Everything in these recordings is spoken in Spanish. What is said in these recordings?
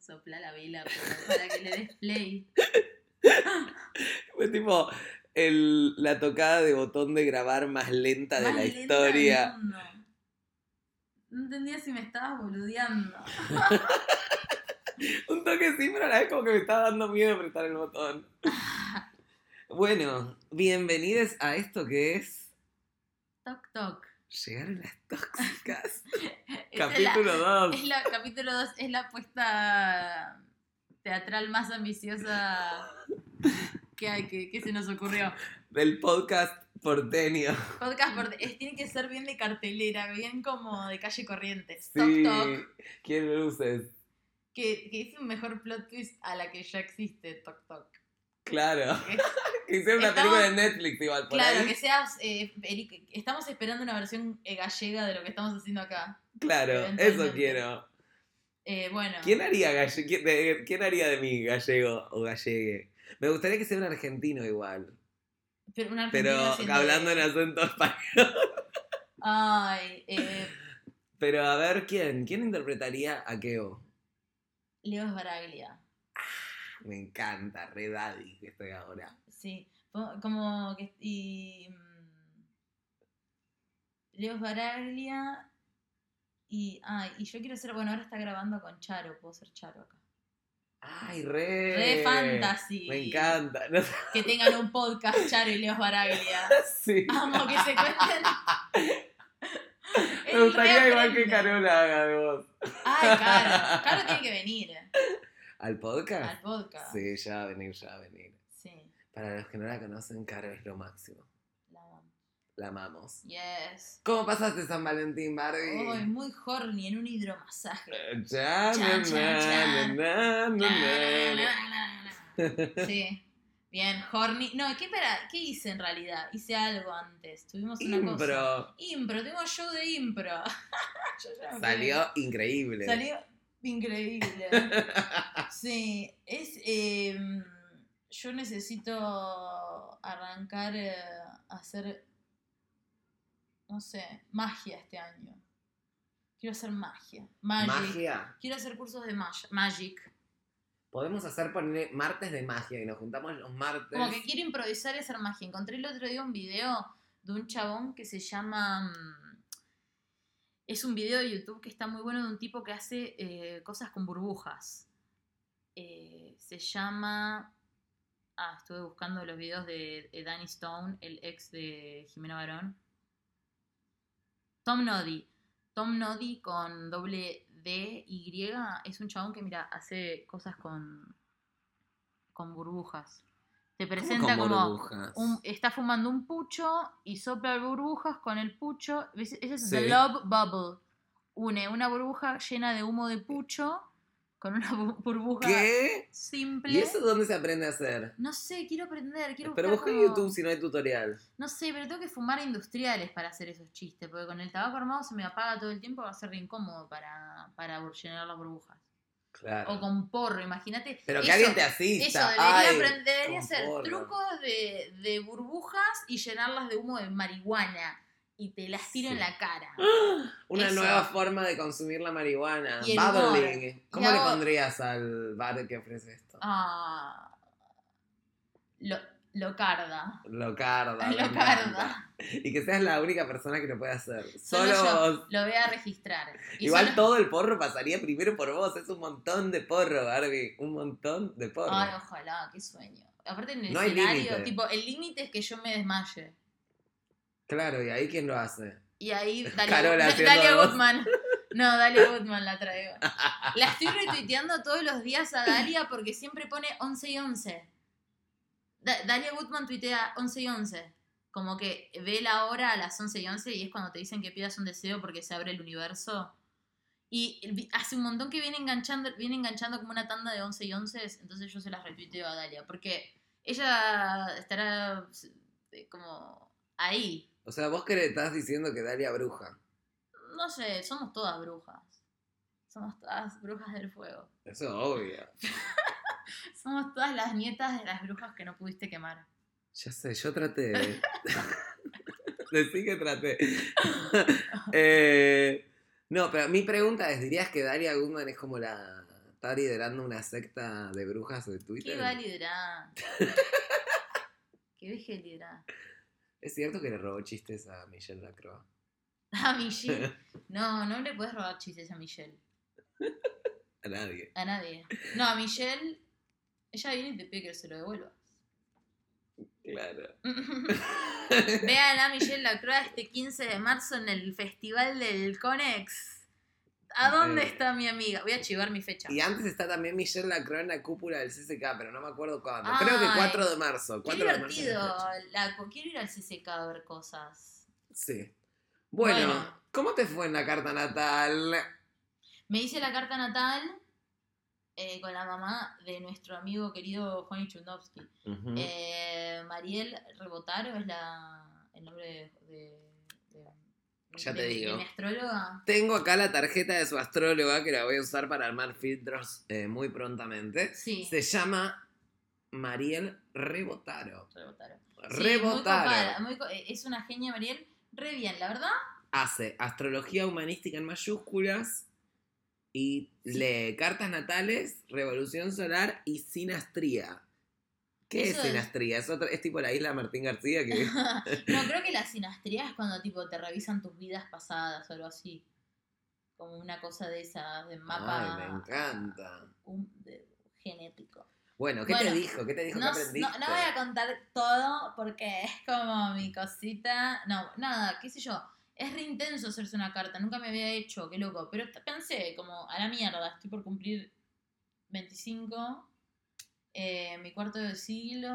sopla la vela pero para que le des play. Fue tipo el- la tocada de botón de grabar más lenta de la lenta del historia. mundo. No entendía si me estabas boludeando. Un toque sí, pero a la vez como que me estaba dando miedo apretar el botón. Bueno, bienvenidos a esto que es Toc toc. Llegaron las tóxicas. Capítulo 2. Es la, capítulo 2 es la apuesta teatral más ambiciosa que, hay, que, que se nos ocurrió. Del podcast porteño. Podcast por- es- tiene que ser bien de cartelera, bien como de calle Corrientes. Sí. Toc toc. Quiero luces. Que, que es un mejor plot twist a la que ya existe Toc Toc. Claro. Que hicieron una Estamos- película de Netflix igual por claro, ahí. que seas. eh, Eric, estamos esperando una versión eh, gallega de lo que estamos haciendo acá. Claro, eso quiero. Eh, bueno. ¿Quién haría, galle- quién, de- quién haría de mí gallego o gallegue? Me gustaría que sea un argentino igual. Pero, un Pero argentino haciendo hablando de- en acento español. Ay, eh, Pero a ver, ¿quién? ¿Quién interpretaría a Keo? Leo Baraglia. Me encanta, re daddy que estoy ahora. Sí, como que. Y. mm, Leo Baraglia. Y. Ay, y yo quiero ser. Bueno, ahora está grabando con Charo. Puedo ser Charo acá. Ay, re. Re fantasy. Me encanta. No Que tengan un podcast, Charo y Leo Baraglia. sí. Amo que se cuenten. Me gustaría igual que. Carola haga de voz. Ay, Caro. Caro tiene que venir ¿Al podcast? al podcast. Sí, ya va a venir, ya va a venir. Sí, Para los que no la conocen, Caro es lo máximo. la amo. La amamos. Yes. ¿Cómo pasaste San Valentín, Barbie? Ay, muy horny en un hidromasaje. Eh, na, na, na. Sí. Bien, horny. No, ¿qué, espera, ¿qué hice en realidad? Hice algo antes. Tuvimos una cosa. Impro. Impro, tuvimos show de impro. Yo ya Salió increíble. Salió increíble. Sí, es. eh, yo necesito arrancar eh, a hacer. No sé, magia este año. Quiero hacer magia. Magic. Magia. Quiero hacer cursos de mag- magic. Podemos hacer poner martes de magia y nos juntamos los martes. Como que quiero improvisar y hacer magia. Encontré el otro día un video de un chabón que se llama. Es un video de YouTube que está muy bueno de un tipo que hace eh, cosas con burbujas. Eh, se llama. Ah, estuve buscando los videos de, de Danny Stone, el ex de Jimena Barón. Tom Noddy. Tom Noddy con doble D Y es un chabón que, mira, hace cosas con, con burbujas. Te ¿Cómo presenta como un- está fumando un pucho y sopla burbujas con el pucho. Ese es Sí. The Love Bubble. Une una burbuja llena de humo de pucho con una bu- burbuja ¿Qué? simple. ¿Y eso dónde se aprende a hacer? No sé, quiero aprender, quiero Pero busca en como- YouTube si no hay tutorial. No sé, pero tengo que fumar industriales para hacer esos chistes, porque con el tabaco armado se me apaga todo el tiempo, va a ser re incómodo para, para llenar las burbujas. Claro. O con porro, imagínate. Pero que eso- alguien te asista. Eso, debería, Ay, aprender- debería con hacer porro. trucos de, de burbujas y llenarlas de humo de marihuana. Y te las tiro Sí. en la cara. Una Eso. nueva forma de consumir la marihuana. Bubbling. ¿Cómo le pondrías al bar que ofrece esto? Ah, lo, locarda. Locarda. Locarda. Y que seas la única persona que lo pueda hacer. Solo Solo, yo. vos. Lo voy a registrar. Y Igual solo- todo el porro pasaría primero por vos. Es un montón de porro, Barbie. Un montón de porro. Ay, ojalá, qué sueño. Aparte en el No escenario, límite. tipo, el límite es que yo me desmaye. Claro, y ahí quién lo hace. Y ahí Dalia, Carola Da- haciendo Dalia. Goodman. No, Dalia Goodman la traigo. La estoy retuiteando todos los días a Dalia porque siempre pone 11 y 11. Da- Dalia Goodman tuitea 11 y 11. Como que ve la hora a las 11 y 11 y es cuando te dicen que pidas un deseo porque se abre el universo. Y hace un montón que viene enganchando, viene enganchando como una tanda de 11 y 11, entonces yo se las retuiteo a Dalia. Porque ella estará eh, como ahí, O sea, vos que le estás diciendo que Dalia bruja. no sé, somos todas brujas. Somos todas brujas del fuego. Eso es obvio. Somos todas las nietas de las brujas que no pudiste quemar. Ya sé, yo traté. de- Decí que traté. Eh, no, pero mi pregunta es, ¿dirías que Dalia Goodman es como la está liderando una secta de brujas de Twitter. ¿Qué va a liderar? ¿Qué deje de liderar? Es cierto que le robó chistes a Michelle Lacroix. A Michelle. No, no le puedes robar chistes a Michelle. A nadie. A nadie. No, a Michelle. Ella viene y te pide que se lo devuelvas. Claro. Vean a Michelle Lacroix este 15 de marzo en el Festival del Conex. ¿A dónde está mi amiga? Voy a chivar mi fecha. Y antes está también Michelle Lacroix en la cúpula del CCK, pero no me acuerdo cuándo. Ay, Creo que 4 de marzo. Qué 4 de marzo. divertido. La, quiero ir al CCK a ver cosas. Sí. Bueno, Bueno. ¿cómo te fue en la carta natal? Me hice la carta natal eh, con la mamá de nuestro amigo querido Juan Chundowski. Eh, Mariel Rebotaro es la, el nombre de, de- de- Ya te digo. mi astróloga. Tengo acá la tarjeta de su astróloga que la voy a usar para armar filtros eh, muy prontamente. Sí, Se llama Mariel Rebotaro. Rebotaro. Sí, muy Rebotaro. copada, muy co- es una genia Mariel, re bien, la verdad. Hace astrología humanística en mayúsculas y lee cartas natales, revolución solar y sinastría. ¿Qué Eso es sinastría? Es, otra- es tipo la isla Martín García que... no, creo que la sinastría es cuando tipo te revisan tus vidas pasadas o algo así. Como una cosa de esas, de mapa Ay, me encanta. un- de- genético. Bueno, ¿qué Bueno, te dijo? ¿Qué te dijo? No, ¿Qué aprendiste? no, no voy a contar todo porque es como mi cosita. No, nada, qué sé yo. Es re intenso hacerse una carta. Nunca me había hecho, qué loco. Pero pensé, como, a la mierda, estoy por cumplir 25. eh, mi cuarto de siglo.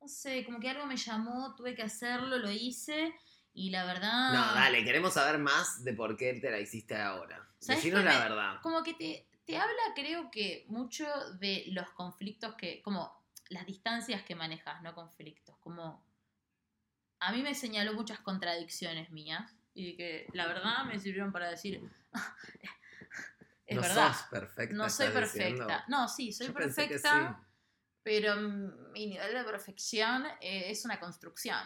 No sé, como que algo me llamó, tuve que hacerlo, lo hice. Y la verdad. No, dale, queremos saber más de por qué te la hiciste ahora. ¿Sabes Decinos la me- verdad. como que te, te habla, creo que mucho de los conflictos que, como las distancias que manejas, no conflictos, como a mí me señaló muchas contradicciones mías y que la verdad me sirvieron para decir, es no verdad, sos perfecta. no soy perfecta. diciendo. No, sí, soy Yo perfecta, sí. pero mi nivel de perfección eh, es una construcción.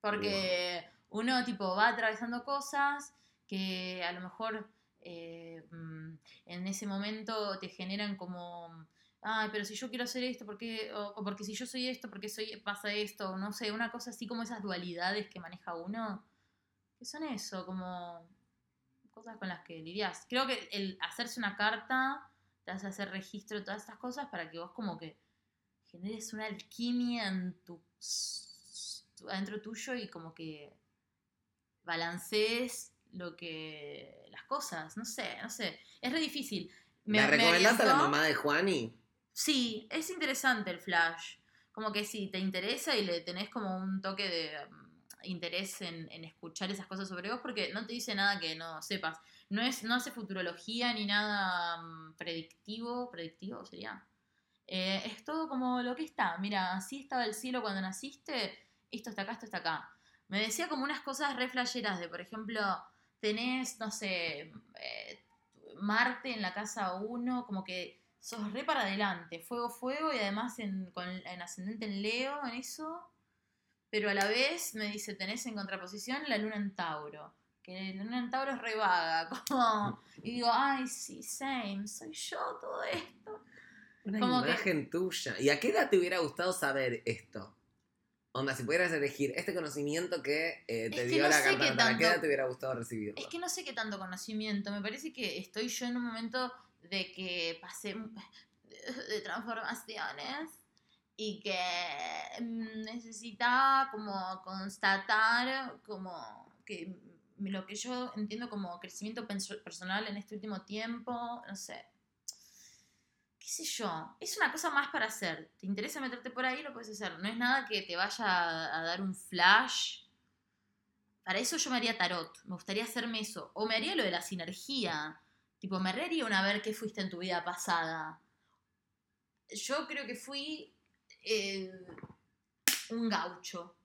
Porque uno tipo va atravesando cosas que a lo mejor eh, mm, en ese momento te generan como, ay, pero si yo quiero hacer esto, ¿por qué? O, o porque si yo soy esto, ¿por qué soy, pasa esto? No sé, una cosa así como esas dualidades que maneja uno, que son eso, como cosas con las que lidias. Creo que el hacerse una carta te hace hacer registro de todas estas cosas para que vos como que generes una alquimia en tu, adentro tuyo y como que balancees lo que las cosas, no sé, no sé, es re difícil. ¿La recomendás a la mamá de Juani? Sí, es interesante el flash. Como que si te interesa y le tenés como un toque de mm, interés en, escuchar esas cosas sobre vos, porque no te dice nada que no sepas. No, es, no hace futurología ni nada mm, predictivo, predictivo sería. Eh, es todo como lo que está. Mira, así estaba el cielo cuando naciste, esto está acá, esto está acá. Me decía como unas cosas re flasheras de, por ejemplo, tenés, no sé, eh, Marte en la casa 1, como que sos re para adelante, fuego, fuego, y además en, con, en ascendente en Leo, en eso. Pero a la vez me dice, tenés en contraposición la luna en Tauro. Que la luna en Tauro es re vaga, como... Y digo, ay, sí, same, soy yo todo esto. Una Como que- imagen tuya. ¿Y a qué edad te hubiera gustado saber esto? Onda, si pudieras elegir este conocimiento que eh, te Es que dio no la carta ¿a qué edad te hubiera gustado recibirlo? Es que no sé qué tanto conocimiento, me parece que estoy yo en un momento de que pasé de transformaciones y que mm, necesitaba como constatar como que lo que yo entiendo como crecimiento personal en este último tiempo, no sé. ¿Qué sé yo? Es una cosa más para hacer. ¿Te interesa meterte por ahí? Lo puedes hacer. No es nada que te vaya a dar un flash. Para eso yo me haría tarot. Me gustaría hacerme eso. O me haría lo de la sinergia. Tipo, me haría una ver qué fuiste en tu vida pasada. Yo creo que fui eh, un gaucho.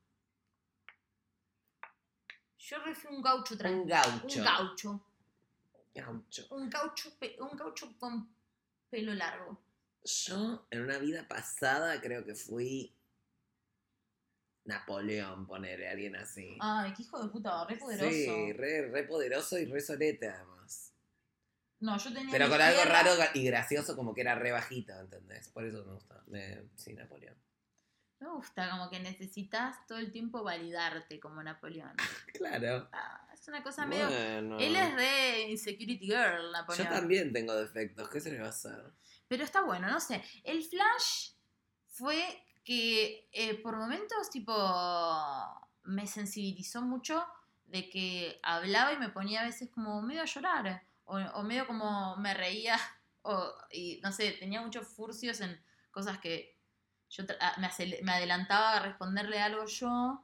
Yo fui un gaucho Un tranquilo. gaucho. Un gaucho. Gaucho. Un gaucho, un gaucho con pelo largo. Yo, en una vida pasada, creo que fui Napoleón, ponerle alguien así. Ay, qué hijo de puta, re poderoso. Sí, re, re poderoso y re solete además. No, yo tenía. Pero con algo tierra- raro y gracioso, como que era re bajito, ¿entendés? Por eso me gusta. De, sí, Napoleón. Me gusta, como que necesitas todo el tiempo validarte como Napoleón. Claro. Ah, es una cosa medio. Bueno. Él es re insecurity girl, Yo Napoleón. también tengo defectos, ¿qué se le va a hacer? Pero está bueno, no sé. El flash fue que eh, por momentos, tipo, me sensibilizó mucho de que hablaba y me ponía a veces como medio a llorar. O, o medio como me reía. O, y no sé, tenía muchos furcios en cosas que yo tra- ah, me, me adelantaba a responderle algo yo.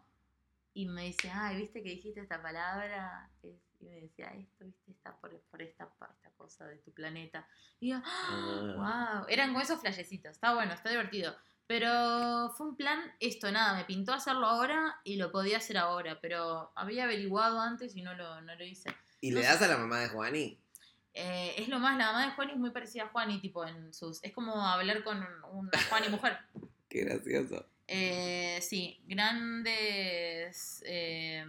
Y me dice, ay, viste que dijiste esta palabra. Y me decía, esto, viste, está por, por esta, por esta cosa de tu planeta. Y yo, Ah. Wow, eran como esos flashecitos. Está bueno, está divertido. Pero fue un plan, esto, nada, me pintó hacerlo ahora y lo podía hacer ahora, pero había averiguado antes y no lo, no lo hice. ¿Y No le sé. das a la mamá de Juani? Eh, es lo más, la mamá de Juani es muy parecida a Juani, tipo en sus. Es como hablar con una Juani mujer. Qué gracioso. Eh, sí, grandes eh,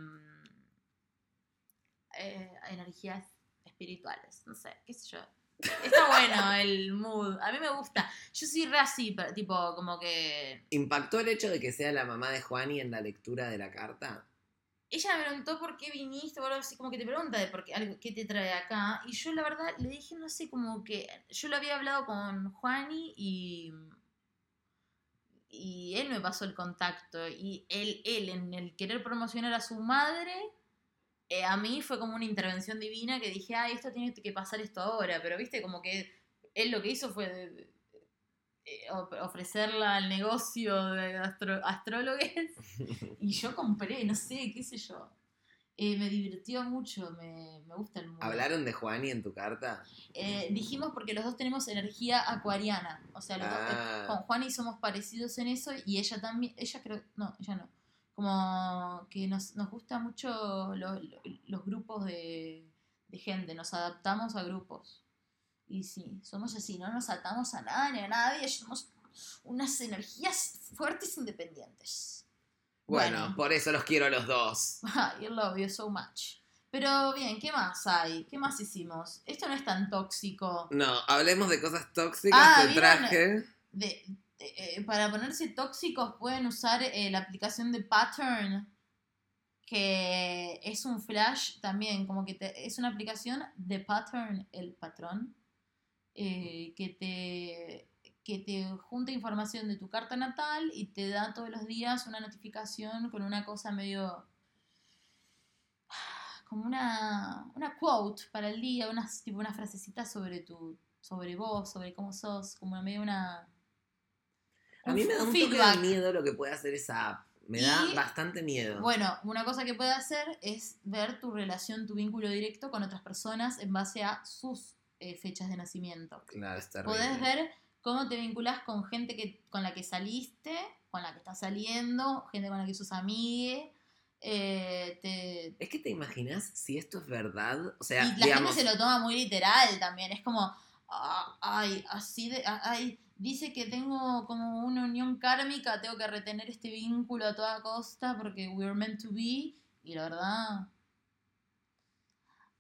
eh, energías espirituales, no sé, qué sé yo. Está bueno el mood, a mí me gusta. Yo soy re así, pero, tipo, como que... ¿Impactó el hecho de que sea la mamá de Juani en la lectura de la carta? Ella me preguntó por qué viniste, o algo así, como que te pregunta de por qué, algo, qué te trae acá. Y yo la verdad le dije, no sé, como que yo lo había hablado con Juani y, y él me pasó el contacto. Y él, él en el querer promocionar a su madre, eh, a mí fue como una intervención divina que dije, ay, esto tiene que pasar esto ahora. Pero viste, como que él lo que hizo fue ofrecerla al negocio de astro- astrólogos y yo compré, no sé, qué sé yo. Eh, me divirtió mucho, me, me gusta el mundo. ¿Hablaron de Juani en tu carta? Eh, dijimos porque los dos tenemos energía acuariana. O sea, los dos- Ah. con Juani somos parecidos en eso y ella también, ella creo, no, ella no. Como que nos, nos gusta mucho lo- lo- los grupos de, de gente, nos adaptamos a grupos. Y sí, somos así, no nos atamos a nada ni a nadie, somos unas energías fuertes e independientes. Bueno, Bueno. por eso los quiero a los dos. I love you so much. Pero bien, ¿qué más hay? ¿Qué más hicimos? Esto no es tan tóxico. No, hablemos de cosas tóxicas. Ah, traje. De, de- eh, para ponerse tóxicos pueden usar eh, la aplicación de Pattern, que es un flash también, como que te- es una aplicación de Pattern, el patrón, eh, que te que te junta información de tu carta natal y te da todos los días una notificación con una cosa medio como una, una quote para el día, unas, tipo una frasecita sobre tu, sobre vos, sobre cómo sos, como medio una A mí me da un toque feedback. de miedo lo que puede hacer esa app. Me da bastante miedo. Bueno, una cosa que puede hacer es ver tu relación, tu vínculo directo con otras personas en base a sus eh, fechas de nacimiento. claro, está. Podés ver cómo te vinculás con gente que, con la que saliste, con la que estás saliendo, gente con la que sos amigue. eh, te- Es que te imaginas si esto es verdad. O sea, y la digamos, gente se lo toma muy literal también. Es como, ah, ay, así de, ay, dice que tengo como una unión kármica, tengo que retener este vínculo a toda costa porque we're meant to be. Y la verdad,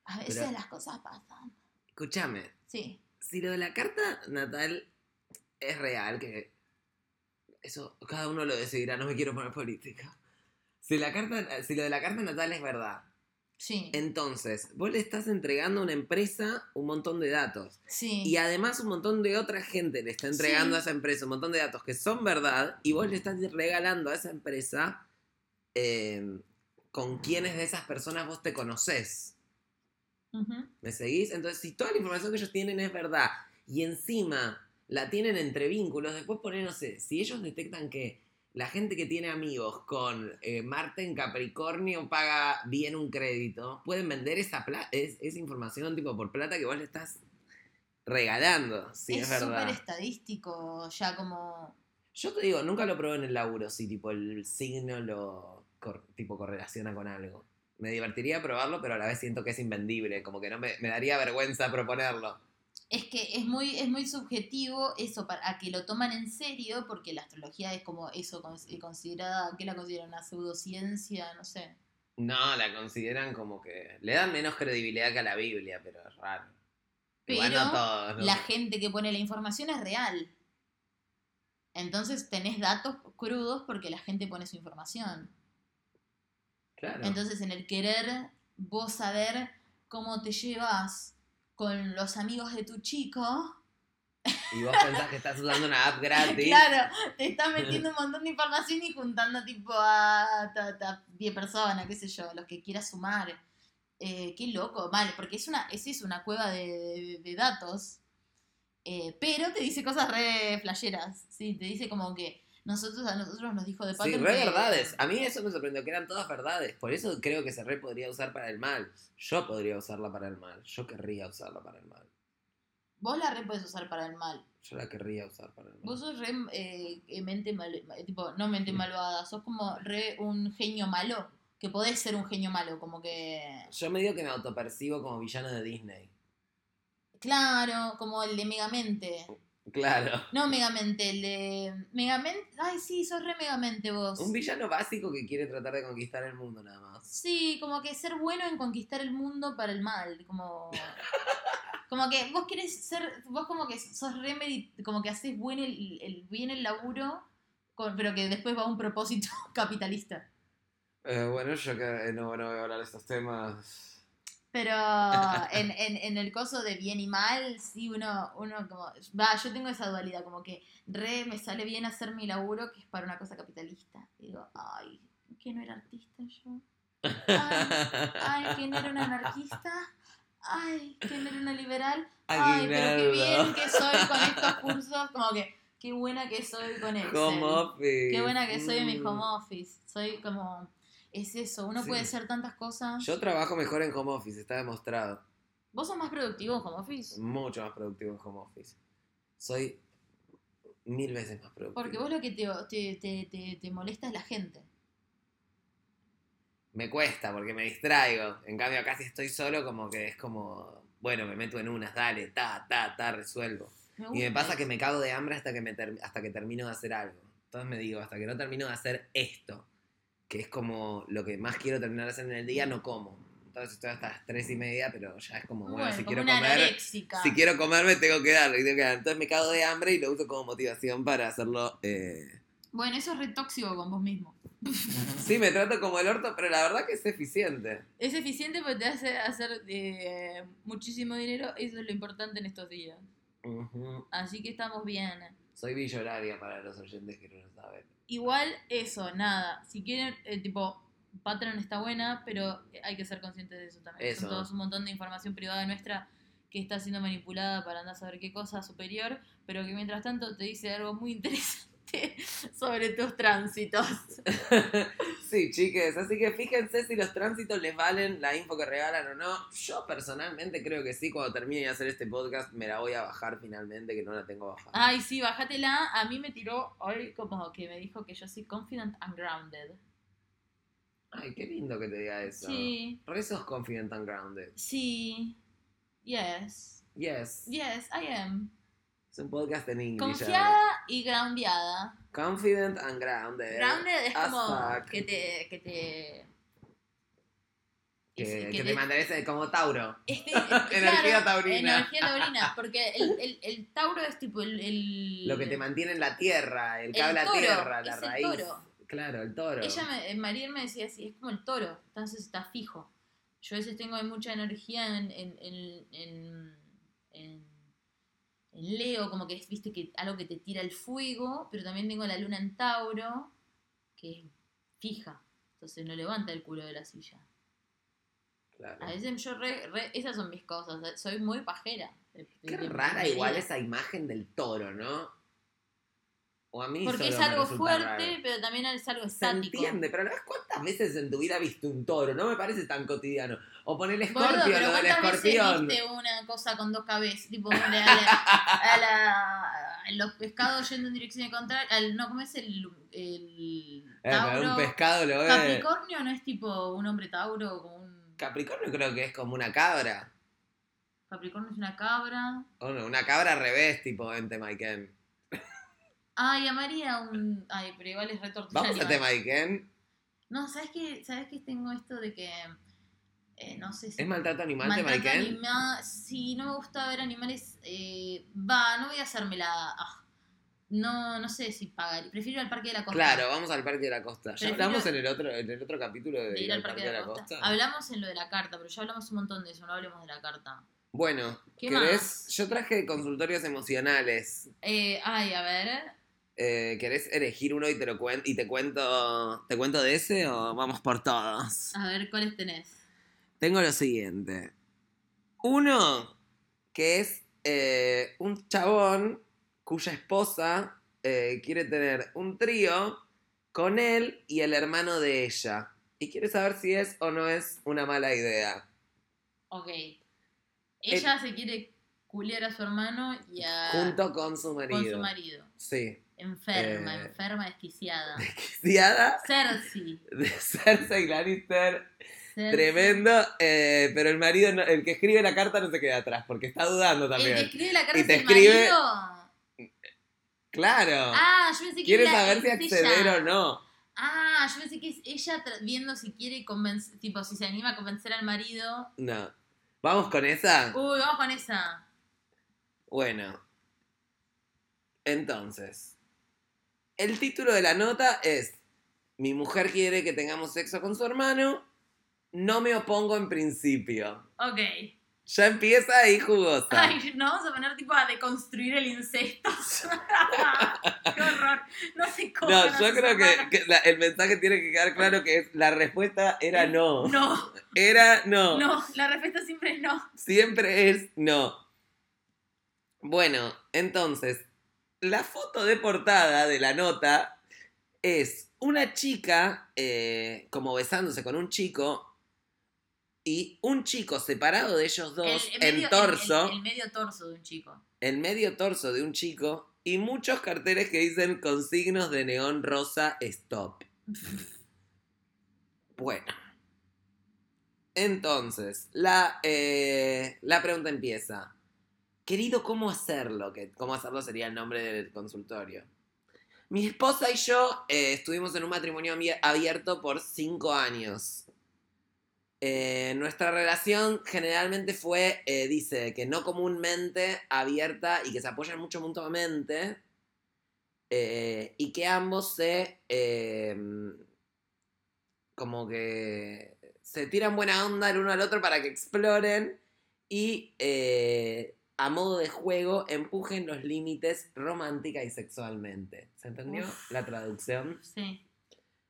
a veces Pero- las cosas pasan. Escúchame. Sí. Si lo de la carta natal es real, que eso cada uno lo decidirá, no me quiero poner política. Si, la carta, si lo de la carta natal es verdad, Sí. entonces vos le estás entregando a una empresa un montón de datos. sí. Y además un montón de otra gente le está entregando Sí. a esa empresa un montón de datos que son verdad y vos le estás regalando a esa empresa eh, con quiénes de esas personas vos te conoces. ¿Me seguís? Entonces, si toda la información que ellos tienen es verdad y encima la tienen entre vínculos, después poner, no sé, si ellos detectan que la gente que tiene amigos con eh, Marte en Capricornio paga bien un crédito, pueden vender esa, es- esa información tipo por plata que vos le estás regalando, si es, es súper verdad. estadístico, ya como... Yo te digo, nunca lo probé en el laburo, si tipo el signo lo cor- tipo correlaciona con algo. Me divertiría probarlo, pero a la vez siento que es invendible, como que no me, me daría vergüenza proponerlo. Es que es muy, es muy subjetivo eso, para a que lo toman en serio, porque la astrología es como eso, eh, considerada, ¿qué la consideran? Una pseudociencia, no sé. No, la consideran como que le dan menos credibilidad que a la Biblia, pero es raro. Igual Pero no todos, ¿no? la gente que pone la información es real. Entonces tenés datos crudos porque la gente pone su información. Claro. Entonces en el querer vos saber cómo te llevas con los amigos de tu chico, Y vos pensás que estás usando una app gratis. claro, te estás metiendo un montón de información y juntando tipo a, ta- ta- 10 personas, qué sé yo, los que quieras sumar. Eh, qué loco, vale, porque es una, es eso, una cueva de, de- de datos. Eh, pero te dice cosas re flasheras, sí, te dice como que nosotros a nosotros nos dijo de Sí, Patton re que- verdades. A mí eso me sorprendió, que eran todas verdades. Por eso creo que se re podría usar para el mal. Yo podría usarla para el mal. Yo querría usarla para el mal. Vos la re podés usar para el mal. Yo la querría usar para el mal. Vos sos re eh, eh, mente mal, eh, tipo, no mente malvada, sos como re un genio malo, que podés ser un genio malo, como que... Yo me digo que me autopercibo como villano de Disney. Claro, como el de Megamente. Claro. No Megamente, el de... Megamente... Ay, sí, sos re Megamente vos. Un villano básico que quiere tratar de conquistar el mundo nada más. Sí, como que ser bueno en conquistar el mundo para el mal, como... Como que vos querés ser, vos como que sos re como que haces buen el, el- bien el laburo, con- pero que después va a un propósito capitalista. Eh, bueno, yo que no, no voy a hablar de estos temas. Pero en, en, en el coso de bien y mal, sí, uno, uno como. Va, yo tengo esa dualidad, como que re me sale bien hacer mi laburo, que es para una cosa capitalista. Y digo, ay, que no era artista yo. Ay, ay, que no era una anarquista. Ay, que no era una liberal. Ay, pero qué bien que soy con estos cursos. Como que, qué buena que soy con Excel. Home office. Qué buena que soy en mi Mm. home office. Soy como. Es eso, uno Sí. puede hacer tantas cosas. Yo trabajo mejor en home office, está demostrado. ¿Vos sos más productivo en home office? Mucho más productivo en home office. Soy mil veces más productivo. Porque vos lo que te, te, te, te, te molesta es la gente. Me cuesta porque me distraigo. En cambio, acá si estoy solo, como que es como, bueno, me meto en unas, dale, ta, ta, ta, resuelvo. Y me pasa que me cago de hambre hasta que, me ter- hasta que termino de hacer algo. Entonces me digo, hasta que no termino de hacer esto, que es como lo que más quiero terminar de hacer en el día, no como. Entonces estoy hasta las tres y media, pero ya es como, bueno, Bueno, si como quiero comer, anoréxica. si quiero comer me tengo que dar, me tengo que dar. Entonces me cago de hambre y lo uso como motivación para hacerlo. eh, Bueno, eso es re tóxico con vos mismo. Sí, me trato como el orto, pero la verdad que es eficiente. Es eficiente porque te hace hacer eh, muchísimo dinero. Eso es lo importante en estos días. Así que estamos bien. Soy billonaria para los oyentes que no lo saben. Igual eso, nada. Si quieren, eh, tipo, Patreon está buena, pero hay que ser conscientes de eso también. Eso. Son todos un montón de información privada nuestra que está siendo manipulada para andar a saber qué cosa superior, pero que mientras tanto te dice algo muy interesante sobre tus tránsitos. sí, chiques, así que fíjense si los tránsitos les valen la info que regalan o no. Yo personalmente creo que sí, cuando termine de hacer este podcast me la voy a bajar finalmente, que no la tengo bajada. Ay, sí, bájatela. A mí me tiró hoy como que me dijo que yo soy confident and grounded. Ay, qué lindo que te diga eso. Sí, Re sos confident and grounded. sí. Yes. Yes. Yes, I am. Es un podcast en inglés. Confiada y groundeada. Confident and grounded. Grounded es as como fuck. que te. que te. Que, que te mantenés como Tauro. Energía claro, taurina. Energía taurina, porque el, el, el Tauro es tipo el. el- Lo que te mantiene en la tierra, el habla toro, tierra, la es el raíz. toro. Claro, el toro. Ella, me, eh, Mariel me decía así, es como el toro, entonces está fijo. Yo a veces tengo mucha energía en, en, en, en, en- Leo, como que es, viste, que algo que te tira el fuego, pero también tengo la luna en Tauro, que es fija, entonces no levanta el culo de la silla. Claro. A veces yo, re- re- esas son mis cosas, soy muy pajera. Qué rara igual esa imagen del toro, ¿no? O a mí Porque es algo fuerte, raro. pero también es algo Se estático. entiende, pero la vez cuántas veces en tu vida viste un toro, no me parece tan cotidiano. O pon el Boludo, pero lo del ¿cuántas veces escorpión. viste una cosa con dos cabezas? Tipo, a la- a la- a los pescados yendo en dirección contraria. al- no, ¿cómo es el, el Eh, Tauro? un pescado lo. Capricornio no es tipo un hombre Tauro como un. Capricornio creo que es como una cabra. Capricornio es una cabra. O no, una cabra al revés, tipo Ente Maiken. Ay, a María un. Ay, pero igual es retortilla. Vamos a Temaiken. No, ¿sabes qué? ¿Sabes qué tengo esto de que eh, no sé si... ¿Es maltrato animal de maltrato Maiken? anima- Sí, no me gusta ver animales... eh, Va, no voy a hacerme la... ah, no, no sé si pagar. Prefiero ir al Parque de la Costa. Claro, vamos al Parque de la Costa. ¿Ya hablamos en el otro, en el otro capítulo de, de ir al Parque de la Costa. Hablamos en lo de la carta, pero ya hablamos un montón de eso, no hablemos de la carta. Bueno, ¿Qué ¿querés? más? Yo traje consultorios emocionales. Eh, ay, a ver. Eh, ¿Querés elegir uno y te lo cuen- y te cuento te cuento de ese o vamos por todos? A ver, ¿cuáles tenés? Tengo lo siguiente. Uno que es eh, un chabón cuya esposa eh, quiere tener un trío con él y el hermano de ella. Y quiere saber si es o no es una mala idea. Ok. Ella se quiere culiar a su hermano y a... Junto con su con marido. su marido. Sí. Enferma, Eh. enferma, desquiciada. Diada Cersei. de Cersei Lannister. Cersei. Tremendo. eh, pero el marido, no- el que escribe la carta no se queda atrás porque está dudando El que también. escribe la carta Y te es el escribe- marido. Claro. Ah, yo pensé que Quiere saber si acceder o no. Ah, yo pensé que es ella viendo si quiere convencer, tipo, si se anima a convencer al marido. No. ¿Vamos con esa? Uy, vamos con esa. Bueno. Entonces. El título de la nota es Mi mujer quiere que tengamos sexo con su hermano. No me opongo en principio. Ok. Ya empieza ahí jugosa. Ay, no vamos a poner tipo a deconstruir el incesto. Qué horror. No sé cómo. No, yo creo que, que la- el mensaje tiene que quedar claro que es, la respuesta era no. No, Era no. no, la respuesta siempre es no. Siempre es no. Bueno, entonces, la foto de portada de la nota es una chica eh, como besándose con un chico y un chico separado de ellos dos El- el en torso, El, el- el medio torso de un chico. el medio torso de un chico y muchos carteles que dicen con signos de neón rosa stop. Bueno. Entonces, la, eh, la pregunta empieza. Querido, ¿cómo hacerlo? Que, ¿Cómo hacerlo sería el nombre del consultorio? Mi esposa y yo eh, estuvimos en un matrimonio abi- abierto por cinco años. Eh, nuestra relación generalmente fue, eh, dice, que no comúnmente abierta y que se apoyan mucho mutuamente. y que ambos se... eh, como que se tiran buena onda el uno al otro para que exploren y a modo de juego empujen los límites romántica y sexualmente. ¿Se entendió Uf. la traducción? Sí.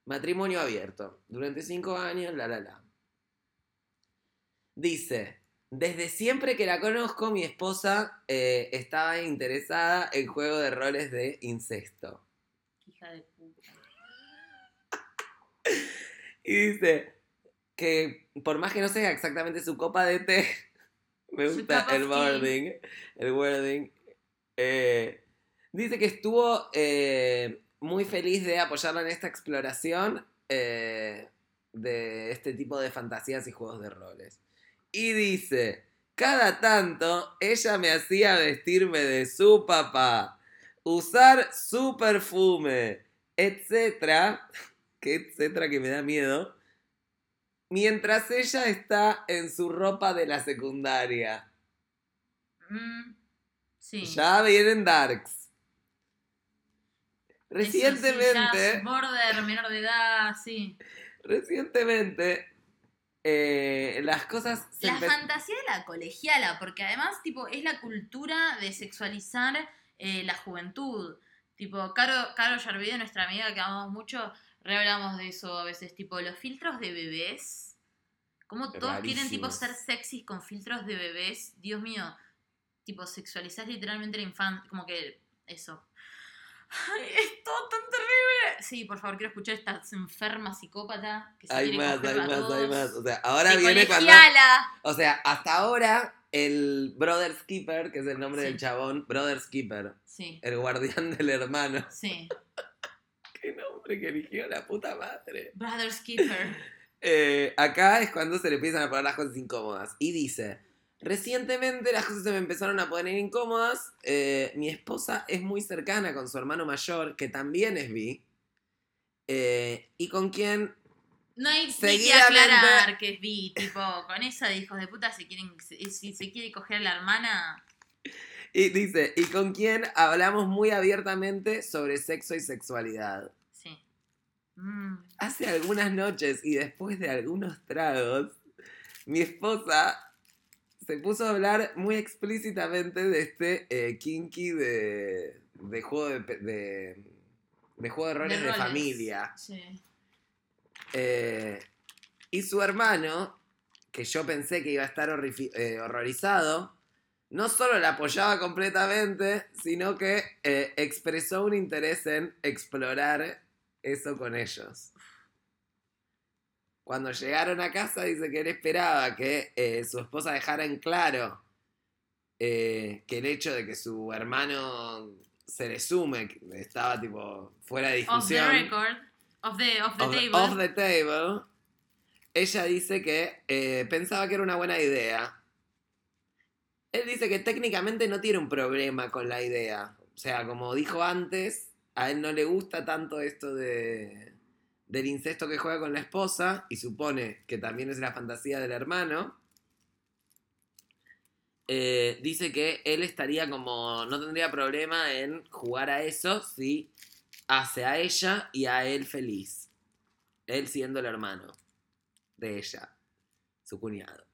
Matrimonio abierto. Durante cinco años, la la la. Dice, desde siempre que la conozco, mi esposa eh, estaba interesada en juego de roles de incesto. Hija de puta. Y dice que por más que no sea exactamente su copa de té, me gusta el wording, el wording. eh, dice que estuvo eh, muy feliz de apoyarla en esta exploración eh, de este tipo de fantasías y juegos de roles. Y dice, cada tanto ella me hacía vestirme de su papá, usar su perfume, etcétera, que etcétera que me da miedo, mientras ella está en su ropa de la secundaria. Mm, sí. Ya vienen darks. Sí, Recientemente, border, menor de edad, sí. recientemente, eh, las cosas se La fantasía de la colegiala, porque además, tipo, es la cultura de sexualizar eh, la juventud. Tipo, Caro, Caro Yarvide, nuestra amiga que amamos mucho, re hablamos de eso a veces, tipo, los filtros de bebés. Como todos quieren, tipo, ser sexys con filtros de bebés. Dios mío, tipo, sexualizar literalmente la infancia, como que eso. Ay, es todo tan terrible. Sí, por favor, quiero escuchar esta enferma psicópata que se Hay más, hay más, hay más. O sea, ahora viene cuando. O sea, hasta ahora, el Brother Skipper, que es el nombre Sí. del chabón, Brother Skipper, Sí, el guardián del hermano. sí. Qué nombre que eligió la puta madre. Brother Skipper. Eh, acá es cuando se le empiezan a poner las cosas incómodas. Y dice, recientemente las cosas se me empezaron a poner incómodas. eh, mi esposa es muy cercana con su hermano mayor, que también es bi. eh, y con quien No hay que aclarar que es bi, tipo, con esa de hijos de puta se quieren, si si se quiere coger a la hermana, Y dice, ¿y con quién hablamos muy abiertamente sobre sexo y sexualidad? Mm. Hace algunas noches y después de algunos tragos, mi esposa se puso a hablar muy explícitamente de este eh, kinky de, de juego de, de, de juego de roles de, roles. familia. Sí. Eh, y su hermano, que yo pensé que iba a estar eh, horrorizado, no solo la apoyaba completamente, sino que expresó un interés en explorar eso con ellos. Cuando llegaron a casa, dice que él esperaba que eh, su esposa dejara en claro eh, que el hecho de que su hermano se le sume, que estaba tipo fuera de Off the discusión record, off the, off the table. off the table, ella dice que eh, pensaba que era una buena idea. Él dice que técnicamente no tiene un problema con la idea. O sea, como dijo antes, a él no le gusta tanto esto de, del incesto que juega con la esposa y supone que también es la fantasía del hermano. Eh, dice que él estaría como, no tendría problema en jugar a eso si hace a ella y a él feliz. Él siendo el hermano de ella, su cuñado.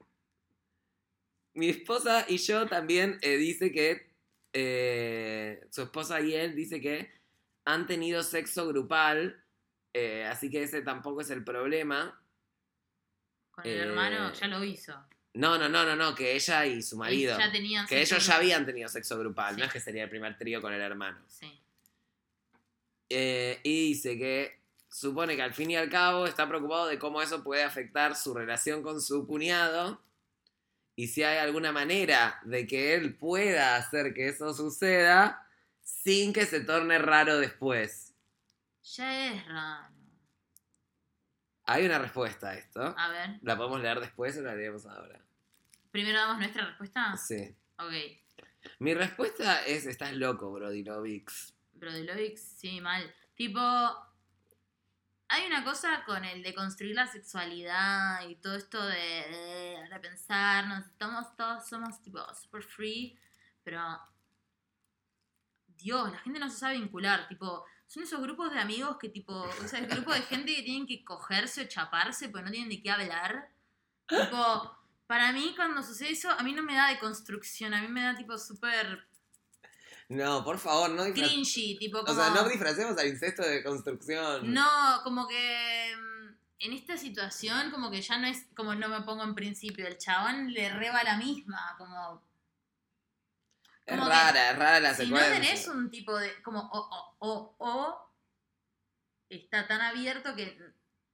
Mi esposa y yo también eh, dice que eh, su esposa y él dice que han tenido sexo grupal, eh, así que ese tampoco es el problema. Con el eh, hermano ya lo hizo. No, no, no, no, no, que ella y su marido. Ya tenían Que ellos ya habían tenido sexo grupal, Sí. no es que sería el primer trío con el hermano. Sí. Eh, y dice que supone que al fin y al cabo está preocupado de cómo eso puede afectar su relación con su cuñado y si hay alguna manera de que él pueda hacer que eso suceda sin que se torne raro después. Ya es raro. Hay una respuesta a esto. A ver, ¿La podemos leer después o la leemos ahora? primero damos nuestra respuesta. Sí. Ok. Mi respuesta es, estás loco, Brody Lovix. Brodelovic, sí, mal. Tipo, hay una cosa con el de construir la sexualidad y todo esto de, de repensarnos. Estamos todos, somos tipo super free, pero Dios, la gente no se sabe vincular. Tipo, son esos grupos de amigos que, tipo, o sea, el grupo de gente que tienen que cogerse o chaparse porque no tienen de qué hablar. Tipo, para mí, cuando sucede eso, a mí no me da de construcción, a mí me da, tipo, súper No, por favor, no disfra- cringy, tipo, O sea, no disfracemos al incesto de construcción. No, como que mm, en esta situación, como que ya no es como no me pongo en principio. El chabón le reba la misma, como Es rara, es rara la si no secuencia. tenés un tipo de. como o, o, o, o está tan abierto que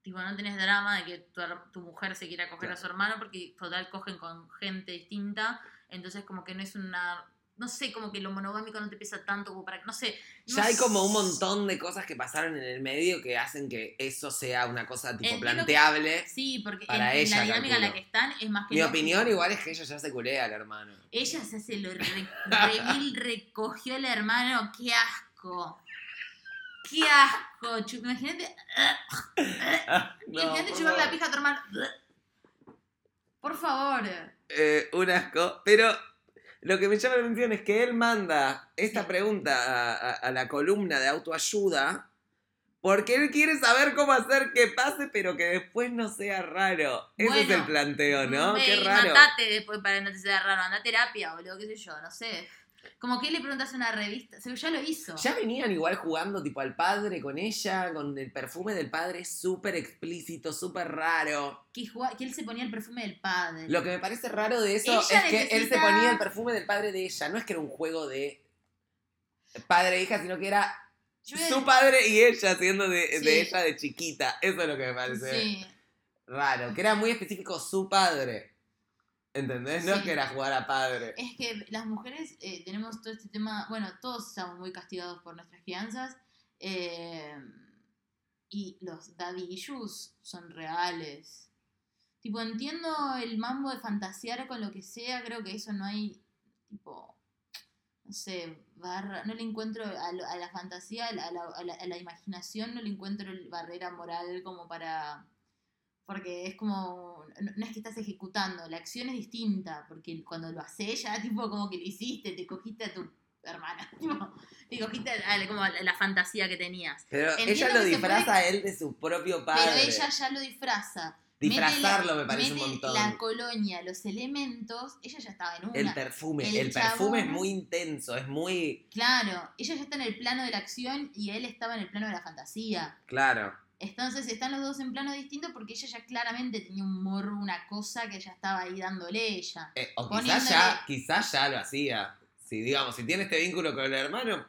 tipo no tenés drama de que tu, tu mujer se quiera coger a su hermano porque total cogen con gente distinta. Entonces como que no es una. No sé, como que lo monogámico no te pesa tanto como para que. No sé. no Ya hay como un montón de cosas que pasaron en el medio que hacen que eso sea una cosa tipo Entiendo que- planteable. Sí, porque en, Para en ella, la dinámica en la que están es más que Mi opinión igual es que ella ya se culea al hermano. Ella se hace lo re, recogió el hermano, qué asco. Qué asco. Imagínate. imagínate chupar la pija a tu hermano. Por favor. Eh, un asco. Pero lo que me llama la atención es que él manda esta pregunta a, a- a la columna de autoayuda porque él quiere saber cómo hacer que pase, pero que después no sea raro. Ese es el planteo, ¿no? Qué raro. Matate después para que no te sea raro. Anda a terapia, boludo, qué sé yo, no sé. Como que le preguntas a una revista. Se- Ya lo hizo. Ya venían igual jugando tipo al padre con ella, con el perfume del padre súper explícito, súper raro. Que, él se ponía el perfume del padre. Lo que me parece raro de eso Ella es que él se ponía el perfume del padre de ella. No es que era un juego de padre e hija, sino que era su padre y ella siendo de, ella de chiquita. Eso es lo que me parece Sí. raro. Que era muy específico su padre. ¿Entendés? No es que era jugar a padre. Es que las mujeres eh, tenemos todo este tema, bueno, todos estamos muy castigados por nuestras crianzas eh, y los daddy issues son reales. Tipo, entiendo el mambo de fantasear con lo que sea, creo que eso no hay, tipo, no sé, barra, no le encuentro a, lo- a la fantasía, a la, a la- a la- imaginación, no le encuentro barrera moral como para Porque es como, no, no es que estás ejecutando, la acción es distinta, porque cuando lo haces ya tipo como que lo hiciste, te cogiste a tu hermana, tipo, te cogiste a- como a la, fantasía que tenías. Pero Entiendo ella lo disfraza puede- a él de su propio padre. Pero ella ya lo disfraza. Disfrazarlo la- me parece un montón. La colonia, los elementos, ella ya estaba en una. El perfume, el, el perfume es muy intenso, es muy. Claro, ella ya está en el plano de la acción y él estaba en el plano de la fantasía. Claro. Entonces están los dos en plano distinto porque ella ya claramente tenía un morro, una cosa que ya estaba ahí dándole ella. Eh, o Poniéndole- quizás ya, quizás ya lo hacía. Si digamos, si tiene este vínculo con el hermano,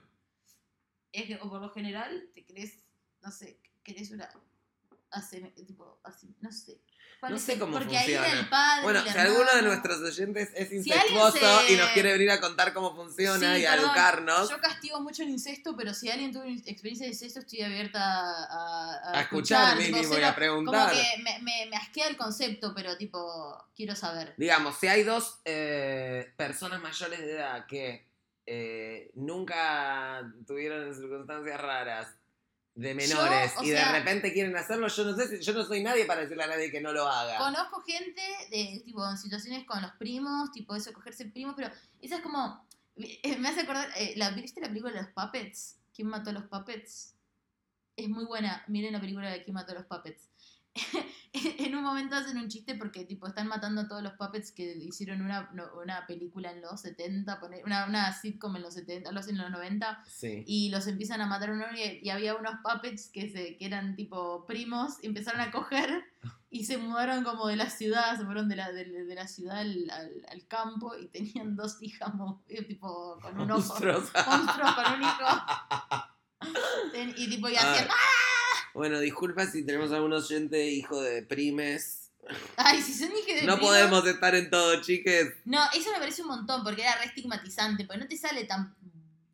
Es que, o por lo general, te crees, no sé, querés una. Hace, tipo, así, no sé. No sé cómo porque ahí funciona. el padre. Bueno, si alguno de nuestros oyentes es incestuoso se- y nos quiere venir a contar cómo funciona Sí, y a perdón, educarnos, Yo castigo mucho el incesto, pero si alguien tuvo experiencia de incesto, estoy abierta a, a, a escuchar tipo, mínimo y cero- a preguntar. Como que me, me, me asquea el concepto, pero tipo, quiero saber. Digamos, si hay dos eh, personas mayores de edad que eh, nunca tuvieron circunstancias raras de menores y de repente quieren hacerlo, yo no sé yo no soy nadie para decirle a nadie que no lo haga. Conozco gente de, tipo, en situaciones con los primos, tipo eso, cogerse primos, pero esa es como, eh, me hace acordar, eh, ¿la, ¿viste la película de los Puppets? ¿Quién mató a los Puppets? Es muy buena, miren la película de ¿Quién mató a los Puppets? en un momento hacen un chiste porque tipo están matando a todos los puppets que hicieron una, una película en los 70, poner- una, una sitcom en los 70, los en los 90 Sí. y los empiezan a matar uno y, y había unos puppets que, se, que eran tipo primos, y empezaron a coger y se mudaron como de la ciudad, se fueron de la, de, de la ciudad al, al- al campo y tenían dos hijas eh, tipo con un ojo, Monstruos. con un hijo. Y tipo y hacían, Bueno, disculpa si tenemos algún oyente hijo de primes. ay, si son hijas de No primos". podemos estar en todo, chiques. No, eso me parece un montón porque era re estigmatizante, porque no te sale tan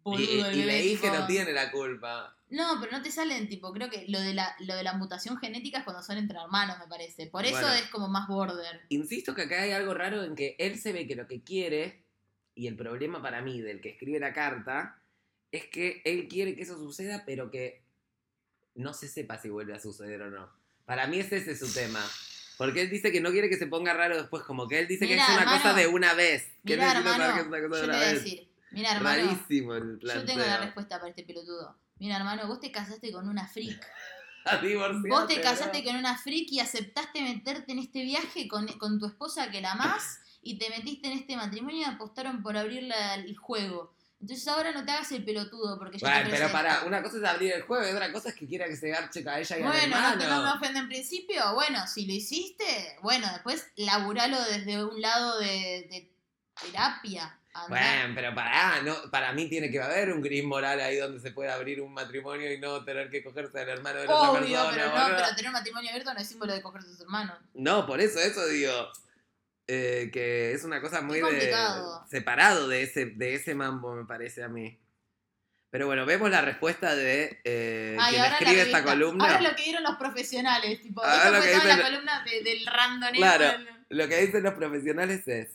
boludo Y, el y bebé, la hija tipo- no tiene la culpa. No, pero no te salen, tipo, creo que lo de la, lo de la mutación genética es cuando son entre hermanos, me parece. Por eso Bueno. es como más border. Insisto que acá hay algo raro en que él se ve que lo que quiere, y el problema para mí del que escribe la carta, es que él quiere que eso suceda, pero que no se sepa si vuelve a suceder o no. Para mí ese es su tema. Porque él dice que no quiere que se ponga raro después, como que él dice que es una hermano, cosa de una vez. Que Mira, necesita saber hermano, que es una cosa yo de una vez. decir, mira, hermano, Rarísimo el yo tengo la respuesta para este pelotudo. Mira, hermano, vos te casaste con una freak. Vos te casaste con una freak y aceptaste meterte en este viaje con, con tu esposa que la amás y te metiste en este matrimonio y apostaron por abrir la- el juego. Entonces ahora no te hagas el pelotudo porque ya Bueno, te pero para, una cosa es abrir el juego y otra cosa es que quiera que se garche a ella y Bueno, no, hermano. te- no me ofende en principio. Bueno, si lo hiciste, bueno, después laburalo desde un lado de, de terapia. Andá. Bueno, pero pará, no, para mí tiene que haber un gris moral ahí donde se pueda abrir un matrimonio y no tener que cogerse al hermano de la otra Obvio, persona. pero no, boludo. pero tener un matrimonio abierto no es símbolo de coger a sus hermanos. No, por eso, eso digo. Eh, que es una cosa muy de separado de ese, de ese mambo, me parece a mí. Pero bueno, vemos la respuesta de eh, Ay, quien escribe esta columna. Ahora lo que dieron los profesionales, tipo, Ahora esto lo fue que toda la columna de- del randoneo. Claro. Lo que dicen los profesionales es,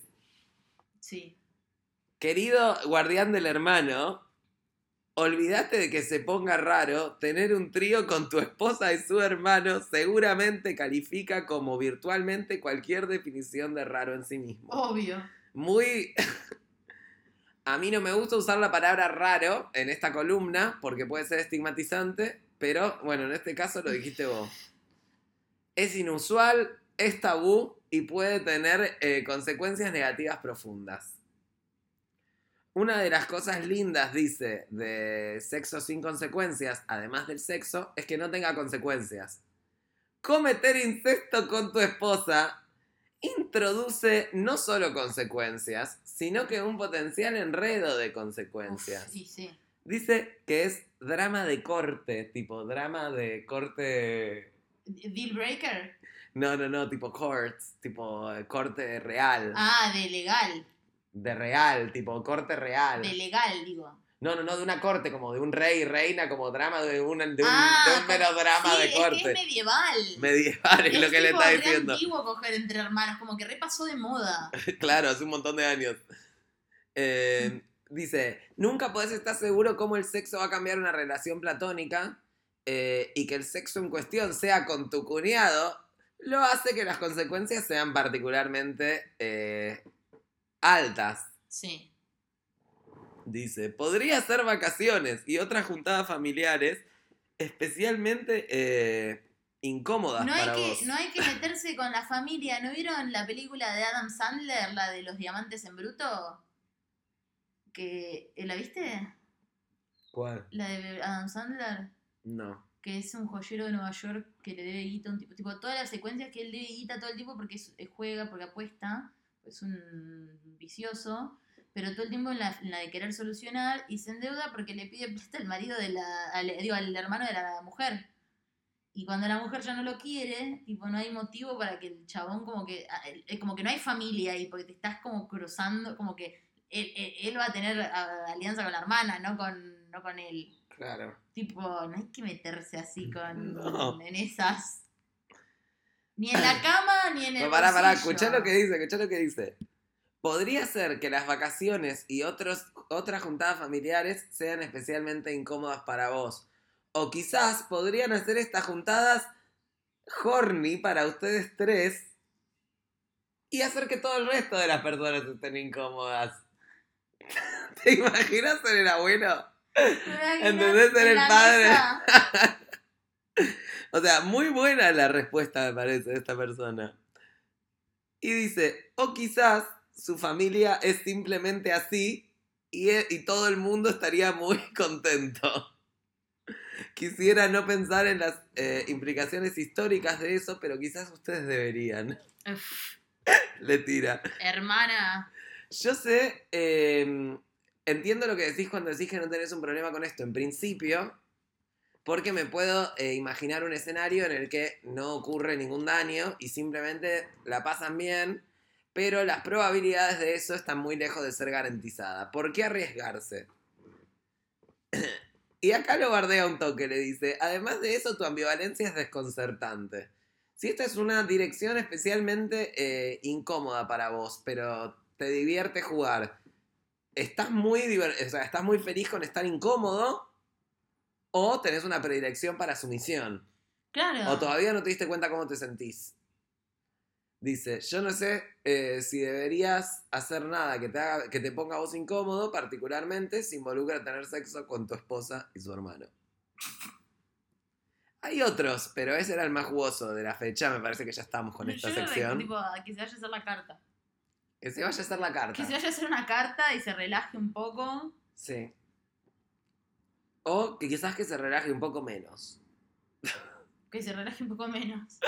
Sí. querido guardián del hermano, olvídate de que se ponga raro, tener un trío con tu esposa y su hermano seguramente califica como virtualmente cualquier definición de raro en sí mismo. Obvio. Muy... A mí no me gusta usar la palabra raro en esta columna porque puede ser estigmatizante, pero bueno, en este caso lo dijiste vos. Es inusual, es tabú y puede tener eh, consecuencias negativas profundas. Una de las cosas lindas, dice, de sexo sin consecuencias, además del sexo, es que no tenga consecuencias. Cometer incesto con tu esposa introduce no solo consecuencias, sino que un potencial enredo de consecuencias. Uf, sí, sí. Dice que es drama de corte, tipo drama de corte... Deal breaker. No, no, no, tipo courts, tipo eh, corte real. Ah, de legal. De real, tipo corte real. De legal, digo. No, no, no, de una corte, como de un rey y reina, como drama de un, de un, Ah, de un melodrama sí, de es que corte. es medieval. Medieval es, lo que le está diciendo. antiguo coger entre hermanos, como que repasó de moda. claro, hace un montón de años. Eh, dice, nunca podés estar seguro cómo el sexo va a cambiar una relación platónica eh, y que el sexo en cuestión sea con tu cuñado lo hace que las consecuencias sean particularmente eh, altas. Sí. Dice, podría ser vacaciones y otras juntadas familiares especialmente eh, incómodas No hay, para que, vos. no hay que meterse con la familia. ¿No vieron la película de Adam Sandler, la de los diamantes en bruto? Que, ¿La viste? ¿Cuál? La de Adam Sandler. No. que es un joyero de Nueva York que le debe guita a un tipo, tipo todas las secuencias que él debe guita todo el tiempo porque eh, juega, porque apuesta, es un vicioso, pero todo el tiempo en la, en la de querer solucionar y se endeuda porque le pide plata al marido de la, al, digo, al hermano de la mujer. Y cuando la mujer ya no lo quiere, tipo, no hay motivo para que el chabón como que, ah, como que no hay familia ahí, porque te estás como cruzando, como que él, él- él va a tener ah, alianza con la hermana, no con, no con él. Claro. Tipo, no hay que meterse así con No. en esas. Ni en la cama, ni en el. No, pará, pará, escuchá lo que dice, escuchá lo que dice. Podría ser que las vacaciones y otros, otras juntadas familiares sean especialmente incómodas para vos. O quizás podrían hacer estas juntadas horny para ustedes tres y hacer que todo el resto de las personas estén incómodas. ¿Te imaginas ser el abuelo? ¿Me imaginas ¿Entendés? Ser el padre. O sea, muy buena la respuesta, me parece, de esta persona. Y dice, o quizás su familia es simplemente así y, e- y todo el mundo estaría muy contento. Quisiera no pensar en las eh, implicaciones históricas de eso, pero quizás ustedes deberían. Uf, Le tira. hermana. Yo sé, eh, entiendo lo que decís cuando decís que no tenés un problema con esto en principio, porque me puedo eh, imaginar un escenario en el que no ocurre ningún daño y simplemente la pasan bien, pero las probabilidades de eso están muy lejos de ser garantizadas. ¿Por qué arriesgarse? y acá lo bardea un toque, le dice, además de eso tu ambivalencia es desconcertante. Si esta es una dirección especialmente eh, incómoda para vos, pero te divierte jugar, ¿estás muy, o sea, ¿estás muy feliz con estar incómodo? ¿O tenés una predilección para sumisión? Claro. ¿O todavía no te diste cuenta cómo te sentís? Dice, yo no sé eh, si deberías hacer nada que te, haga, que te ponga a vos incómodo, particularmente si involucra tener sexo con tu esposa y su hermano. Hay otros, pero ese era el más jugoso de la fecha. Me parece que ya estamos con esta Yo sección. tipo, que se vaya a hacer la carta. Que se vaya a hacer la carta. Que se vaya a hacer una carta y se relaje un poco. Sí. O que quizás que se relaje un poco menos. Que se relaje un poco menos.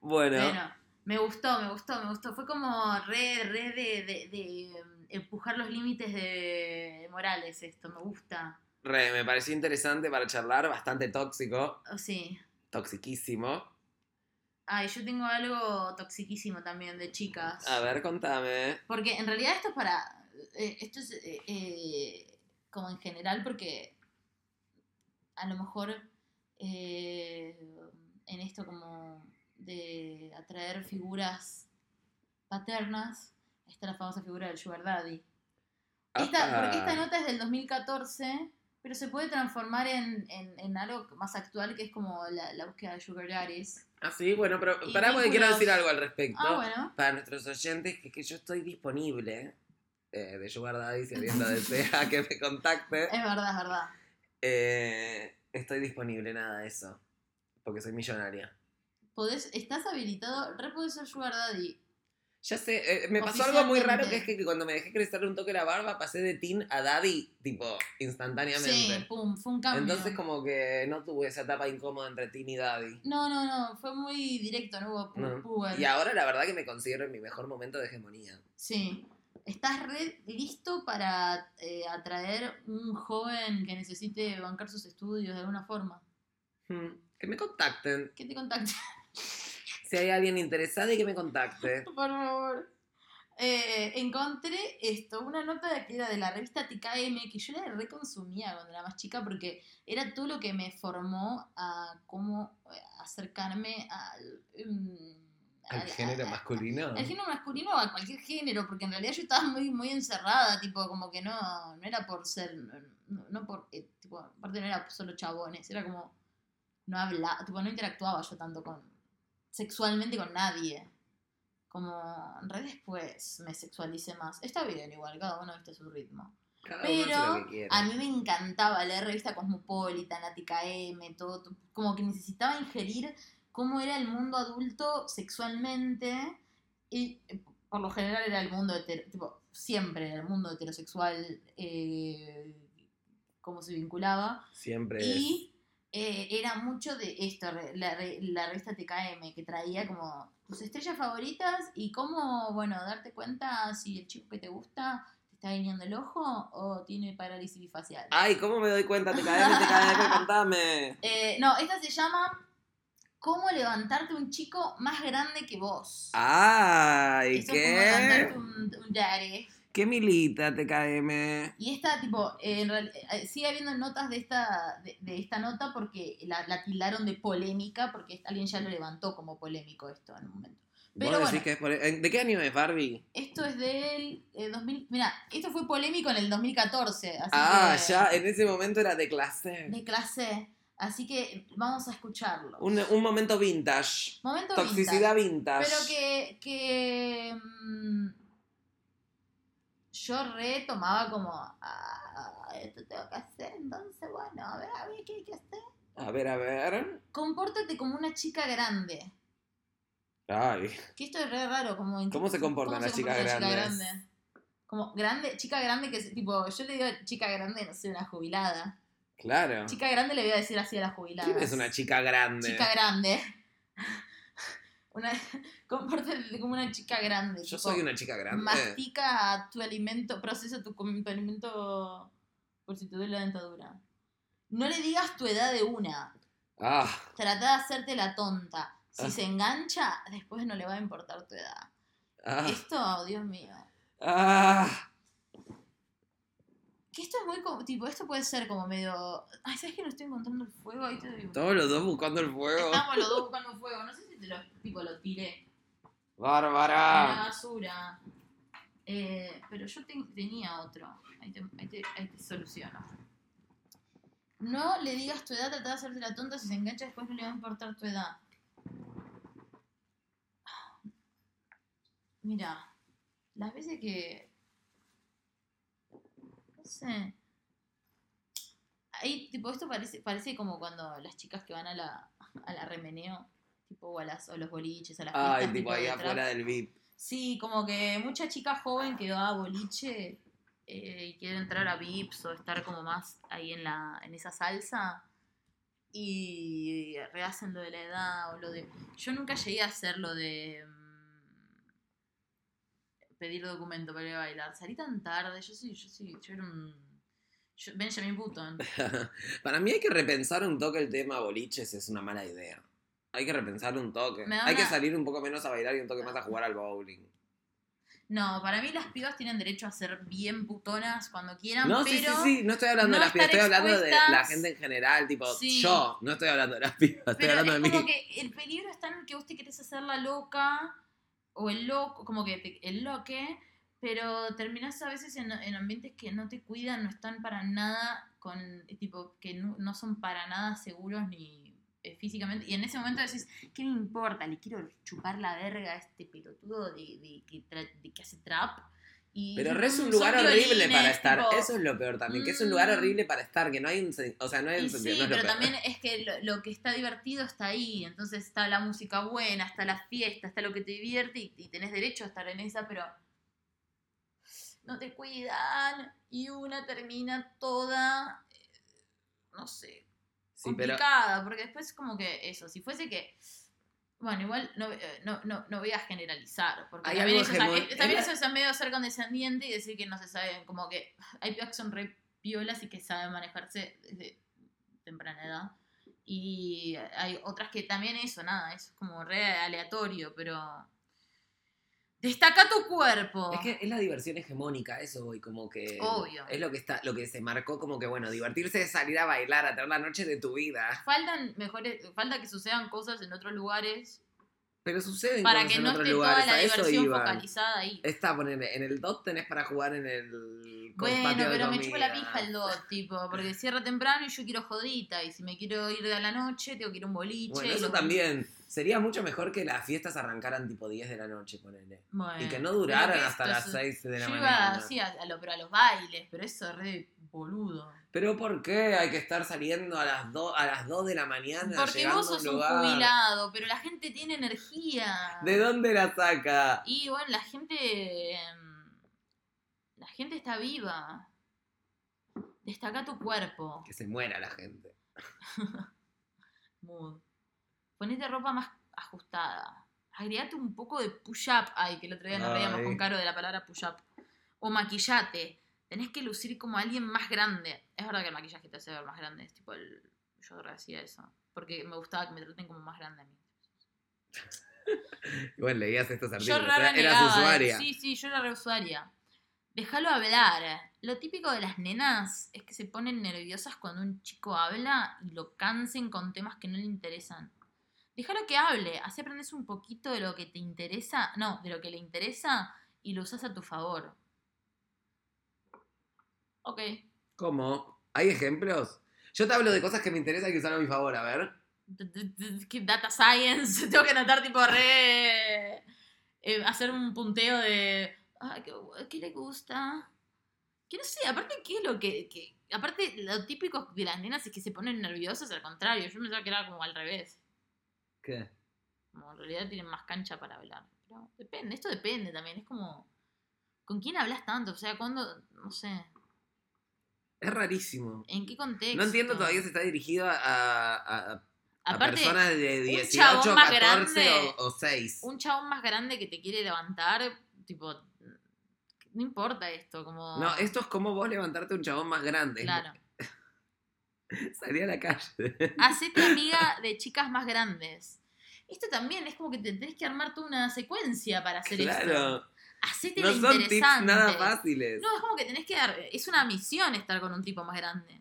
Bueno, Bueno, me gustó, me gustó, me gustó. Fue como re, re de, de- de, um, empujar los límites de Morales esto, me gusta. re, me pareció interesante para charlar, bastante tóxico, Oh, sí. toxiquísimo. Ay, yo tengo algo toxiquísimo también de chicas. A ver, contame. Porque en realidad esto es para. eh, esto es eh, eh, como en general, porque a lo mejor eh, en esto como de atraer figuras paternas, está la famosa figura del Sugar Daddy. Esta, Apa. porque esta nota es del 2014, pero se puede transformar en, en- en algo más actual que es como la, la búsqueda de Sugar Daddies. Ah, sí, bueno, pero Y pará porque quiero decir algo al respecto. Ah, bueno. Para nuestros oyentes, que, que yo estoy disponible eh, de Sugar Daddy, si alguien lo desea que me contacte. Es verdad, es verdad. Eh, estoy disponible, nada de eso. Porque soy millonaria. Podés, estás habilitado, re podés ser Sugar Daddy. Ya sé, eh, me pasó algo muy raro que es que, cuando me dejé crecer un toque la barba pasé de teen a daddy, tipo, instantáneamente. Sí, pum, fue un cambio. Entonces como que no tuve esa etapa incómoda entre teen y daddy. No, no, no, fue muy directo, no hubo No. Y ahora la verdad que me considero en mi mejor momento de hegemonía. Sí. Estás re listo para eh, atraer un joven que necesite bancar sus estudios de alguna forma. Hmm, Que me contacten. ¿Qué te contacte? Si hay alguien interesado y que me contacte. Por favor. Eh, encontré esto, una nota que era de la revista TKM, que yo la reconsumía cuando era más chica porque era todo lo que me formó a cómo eh, acercarme al... mm, ¿Al género masculino? Al género masculino o a cualquier género, porque en realidad yo estaba muy, muy encerrada, tipo, como que no, no era por ser, no, no por, eh, tipo, aparte no era solo chabones, era como, no hablaba, tipo, no interactuaba yo tanto con, sexualmente con nadie. Como en redes después me sexualicé más. Está bien igual, cada uno viste su ritmo. Cada Pero a mí me encantaba leer revista Cosmopolitan, Ática M, todo, como que necesitaba ingerir cómo era el mundo adulto sexualmente y por lo general era el mundo hetero, tipo, siempre era el mundo heterosexual, eh, cómo se vinculaba. Siempre. Y eh, era mucho de esto, la, re- la revista TKM, que traía como tus estrellas favoritas y cómo, bueno, darte cuenta si el chico que te gusta te está guiñando el ojo o tiene parálisis bifacial. Ay, ¿cómo me doy cuenta? Te caes, contame. Eh, no, esta se llama ¿Cómo levantarte un chico más grande que vos? Ay, Eso es como levantarte ¿qué? un, un daddy. ¿Qué milita TKM? Y esta, tipo, en real- eh, sigue habiendo notas de esta, de, de esta nota porque la, la tildaron de polémica, porque alguien ya lo levantó como polémico esto en un momento. Pero ¿Vos decís bueno. que es ¿De qué año es Barbie? Esto es del eh, 2000. Mira, esto fue polémico en el 2014. Así Ah, que, ya, en ese momento era de clase. De clase. Así que vamos a escucharlo. Un, un momento vintage. Momento Toxicidad vintage. vintage. Pero que. que mm, yo re tomaba como. Ah, esto tengo que hacer. Entonces, bueno, a ver, a ver, ¿qué hay que hacer? A ver, a ver. Compórtate como una chica grande. Ay. Que esto es re raro. Como, ¿Cómo se comportan ¿cómo las se chicas comporta una chica grandes? grande? Como grande, chica grande que es tipo, yo le digo chica grande, no sé, una jubilada. Claro. Chica grande le voy a decir así a la jubilada. ¿Quién es una chica grande? Chica grande. Una, compórtate como una chica grande. Yo tipo, soy una chica grande. Mastica tu alimento, procesa tu, alimento por si te duele la dentadura. No le digas tu edad de una. Ah, Trata de hacerte la tonta. Si Ah. se engancha, después no le va a importar tu edad. ah, Esto, oh, Dios mío. ah. Que esto es muy como, tipo, esto puede ser como medio. Ay, ¿sabes que no estoy encontrando el fuego? Ahí te digo. Todos los dos buscando el fuego. Estamos los dos buscando fuego. No sé si te lo, tipo, lo tiré. en la Bárbara. basura. Eh, pero yo ten- tenía otro. Ahí te, ahí, te, ahí te soluciono. No le digas tu edad, trata de hacerte la tonta. Si se engancha, después no le va a importar tu edad. Mira, las veces que. No sé. Ahí, tipo, esto parece, parece como cuando las chicas que van a la, a la remeneo, tipo, o a, las, o los boliches, a las fiestas. Ay, tipo ahí afuera del VIP. Sí, como que mucha chica joven que va a boliche eh, y quiere entrar a VIPs o estar como más ahí en la en esa salsa y rehacen lo de la edad o lo de... Yo nunca llegué a hacer lo de pedir documento para ir a bailar. Salí tan tarde, yo sí, yo sí, yo era un... yo- Benjamin Button. Para mí hay que repensar un toque el tema boliches, es una mala idea. Hay que repensar un toque. Hay que salir un poco menos a bailar y un toque más a jugar al bowling. No, para mí las pibas tienen derecho a ser bien putonas cuando quieran, No, sí, pero... sí, sí, no estoy hablando no de las pibas, estoy hablando de la gente en general, tipo, Sí. yo, no estoy hablando de las pibas, estoy hablando es de como mí. que el peligro está en que vos te querés hacer la loca o el loco, como que te- el loque, pero terminás a veces en, en ambientes que no te cuidan, no están para nada con, eh, tipo, que no, no son para nada seguros ni eh, físicamente. Y en ese momento decís, ¿qué me importa? Le quiero chupar la verga a este pelotudo de, de tra- de que hace trap. Y Pero re es un lugar horrible para estar. tipo, Eso es lo peor también, que es un lugar Mm. horrible para estar, que no hay un o sea, no hay un sentido. sí, no es pero peor. también es que lo, lo que está divertido está ahí. Entonces está la música buena, está la fiesta, está lo que te divierte y, y tenés derecho a estar en esa, pero no te cuidan y una termina toda, eh, no sé, Sí, pero complicada. Porque después como que eso, si fuese que... Bueno, igual no, eh, no, no, no voy a generalizar, porque Hay también, eso, es- eh, también es eso es medio ser condescendiente y decir que no se saben, como que hay pibas que son re piolas y que saben manejarse desde temprana edad. Y hay otras que también eso, nada, es como re aleatorio, pero... Destaca tu cuerpo. Es que es la diversión hegemónica, eso voy, como que. Obvio. Es lo que está, lo que se marcó como que, bueno, divertirse es salir a bailar, a tener la noche de tu vida. Faltan mejores, falta que sucedan cosas en otros lugares Pero suceden para cosas que en no otros esté lugares, toda la diversión focalizada ahí. Está, poner en el DOT tenés para jugar en el Bueno, pero me chupa la pija el DOT, tipo, porque cierra temprano y yo quiero jodita, y si me quiero ir de la noche, tengo que ir a un boliche. Bueno, eso también. Sería mucho mejor que las fiestas arrancaran tipo 10 de la noche, ponele. Bueno, y que no duraran que hasta las es- 6 de la Yo iba mañana. así a, a lo, pero a los bailes, pero eso es re boludo. Pero ¿por qué hay que estar saliendo a las 2, a las 2 de la mañana Porque vos a un sos un jubilado, pero la gente tiene energía. ¿De dónde la saca? Y bueno, la gente. em, La gente está viva. Destaca tu cuerpo. Que se muera la gente. Mood. Ponete ropa más ajustada. Agregate un poco de push-up. Ay, que el otro día nos reíamos con Caro de la palabra push-up. O maquillate. Tenés que lucir como alguien más grande. Es verdad que el maquillaje te hace ver más grande. Es tipo el. Yo hacía eso. Porque me gustaba que me traten como más grande a mí. Igual leías estos Yo artículos. rara era- eras negaba, usuaria. Sí, sí, yo era re usuaria. Déjalo hablar. Lo típico de las nenas es que se ponen nerviosas cuando un chico habla y lo cansen con temas que no le interesan. Déjalo que hable, así aprendes un poquito de lo que te interesa, no, de lo que le interesa y lo usas a tu favor. Ok. ¿Cómo? ¿Hay ejemplos? Yo te hablo de cosas que me interesan que usar a mi favor, a ver. Data Science, tengo que anotar tipo re... eh, hacer un punteo de... ah, ¿qué, qué le gusta? Que no sé, aparte, ¿qué es lo que, que- Aparte, lo típico de las nenas es que se ponen nerviosas, al contrario. Yo pensaba que era como al revés. ¿Qué? Como en realidad tienen más cancha para hablar. Pero depende, esto depende también. Es como... ¿Con quién hablas tanto? O sea, cuando... No sé. Es rarísimo. ¿En qué contexto? No entiendo todavía si está dirigido a, a- a- a Aparte, personas de 18, chabón más 14 grande, o, o 6. un chabón más grande que te quiere levantar, tipo, no importa esto, como... No, esto es como vos levantarte un chabón más grande. Claro. Salí a la calle. Hacete amiga de chicas más grandes. Esto también es como que te tenés que armar toda una secuencia para hacer esto. Claro. Hacete No son tips interesante. nada fáciles. No, es como que tenés que dar... Es una misión estar con un tipo más grande.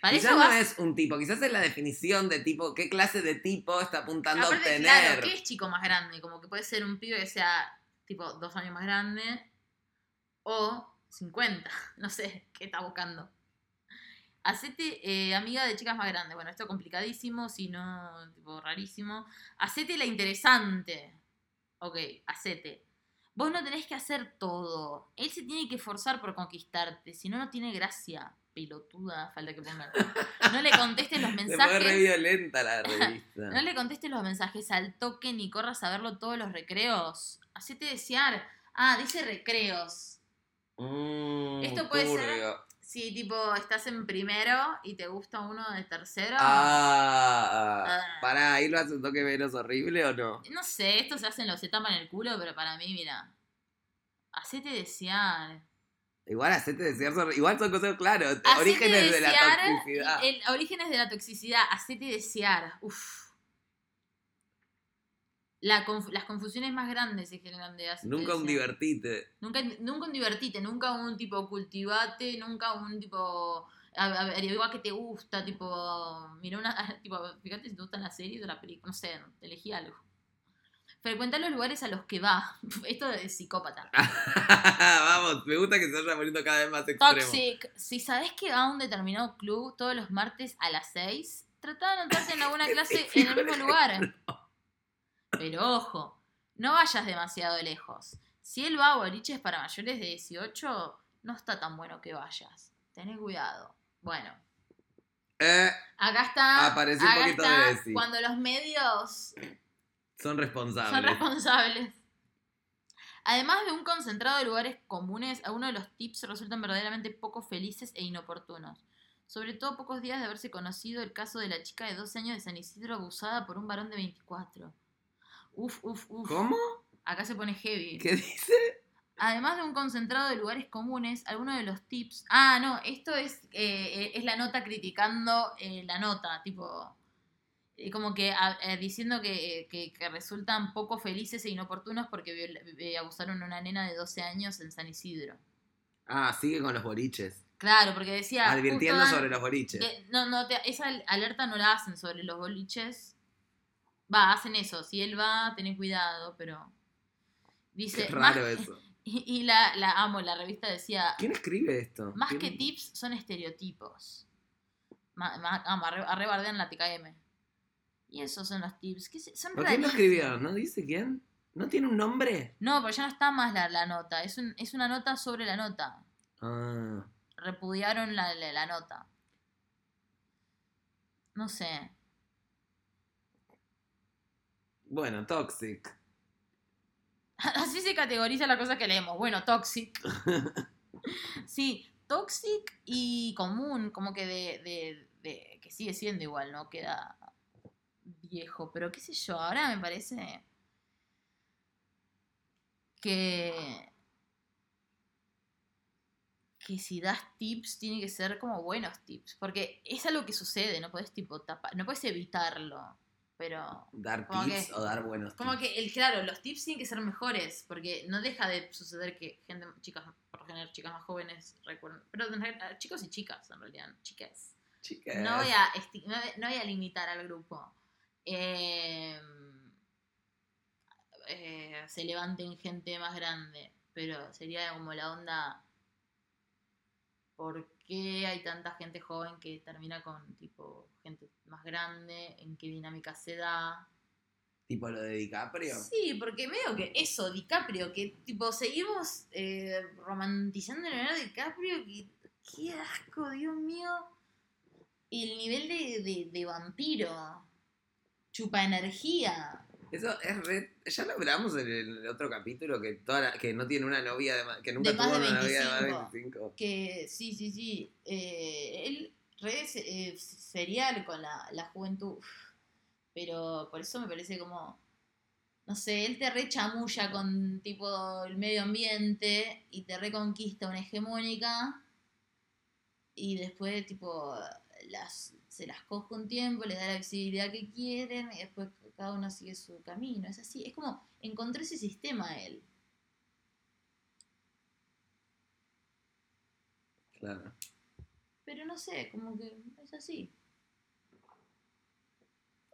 Para quizás eso no es un tipo, quizás es la definición de tipo, qué clase de tipo está apuntando a obtener. claro, ¿qué es chico más grande? Como que puede ser un pibe que sea tipo dos años más grande o 50. No sé, ¿qué está buscando? Hacete eh, amiga de chicas más grandes. Bueno, esto complicadísimo, si no, tipo rarísimo. Hacete la interesante. Ok, hacete. Vos no tenés que hacer todo. Él se tiene que esforzar por conquistarte. Si no, no tiene gracia. Pelotuda, falta que pongan. No le contestes los Se re mensajes. violenta la revista. No le contestes los mensajes al toque ni corras a verlo todos los recreos. Hacete desear. Ah, dice recreos. Mm, Esto puede ser- Si tipo estás en primero y te gusta uno de tercero. Ah, Ah. pará, ahí lo hace un toque menos horrible o no? No sé, esto se hacen los se tapan el culo, pero para mí, mira. Hacete desear. Igual hacete desear son, igual son cosas, claro, Hacete orígenes de la toxicidad. El, orígenes de la toxicidad. Hacete desear. Uf. La conf- las confusiones más grandes se generan de hacete Nunca un divertite. Nunca, nunca un divertite, nunca un tipo cultivate, nunca un tipo averigua que te gusta, tipo, mira una, tipo, fíjate si te gustan las series o la película, no sé, elegí algo. Frecuenta los lugares a los que va. Esto es psicópata. Vamos, me gusta que se vaya poniendo cada vez más extremo. Toxic. Si sabes que va a un determinado club todos los martes a las 6, trata de anotarte en alguna clase en el mismo lugar. Pero ojo, no vayas demasiado lejos. Si él va a boliches para mayores de 18, no está tan bueno que vayas. Tenés cuidado. Bueno, Eh, acá está. Apareció un acá poquito está de Desi. Cuando los medios son responsables. son responsables. Además de un concentrado de lugares comunes, algunos de los tips resultan verdaderamente poco felices e inoportunos. Sobre todo pocos días de haberse conocido el caso de la chica de 12 años de San Isidro abusada por un varón de 24. Uf, uf, uf. ¿Cómo? Acá se pone heavy. ¿Qué dice? Además de un concentrado de lugares comunes, algunos de los tips. Ah, no, esto es, eh, es la nota criticando eh, la nota, tipo. eh, como que a- eh, diciendo que, que- que resultan poco felices e inoportunos porque viol- eh, abusaron a una nena de 12 años en San Isidro. Ah, sigue con los boliches. Claro, porque decía. Advirtiendo sobre los boliches. no, no, te- esa alerta no la hacen sobre los boliches. Va, hacen eso. Si él va, ten cuidado, pero. Dice. Qué más- raro eso. y y la, la amo, la revista decía. ¿Quién escribe esto? Más ¿Quién- que tips, son estereotipos. Arre- arrebardean la TKM. Y esos son los tips. ¿Qué se- son ¿Por quién lo escribió? ¿No dice quién? ¿No tiene un nombre? No, pero ya no está más la, la nota. Es, un- es una nota sobre la nota. Ah, Repudiaron la, la- la nota. No sé. Bueno, Toxic. Así se categoriza la cosa que leemos. Bueno, toxic. Sí, toxic y común, como que de, de- de- que sigue siendo igual, ¿no? Queda viejo, pero qué sé yo, ahora me parece que que si das tips tiene que ser como buenos tips, porque es algo que sucede, no puedes tipo tapar, no puedes evitarlo, pero ¿Dar Como tips que- o dar buenos como tips? que, el, claro, los tips tienen que ser mejores, porque no deja de suceder que gente, chicas, por lo general, chicas más jóvenes recuerden, pero realidad, chicos y chicas, en realidad, chicas. Chicas. No voy a, no voy- no voy a limitar al grupo. Eh, eh, se levanten gente más grande, pero sería como la onda, ¿por qué hay tanta gente joven que termina con tipo gente más grande? ¿En qué dinámica se da? Tipo lo de DiCaprio. Sí, porque veo que eso, DiCaprio, que tipo seguimos eh, romantizando a Leonardo DiCaprio, que qué asco, Dios mío. El nivel de, de, de vampiro, chupa energía. Eso es re... Ya lo hablamos en el otro capítulo que toda la- que no tiene una novia de que nunca De tuvo de una novia de más de 25. 25. Que sí, sí, sí. eh, él re eh, serial con la, la juventud. Pero por eso me parece como. No sé, él te re chamulla con tipo el medio ambiente y te reconquista una hegemónica. Y después, tipo, las, se las coge un tiempo, le da la visibilidad que quieren y después cada uno sigue su camino. Es así. Es como encontró ese sistema él. Claro. Pero no sé, como que es así.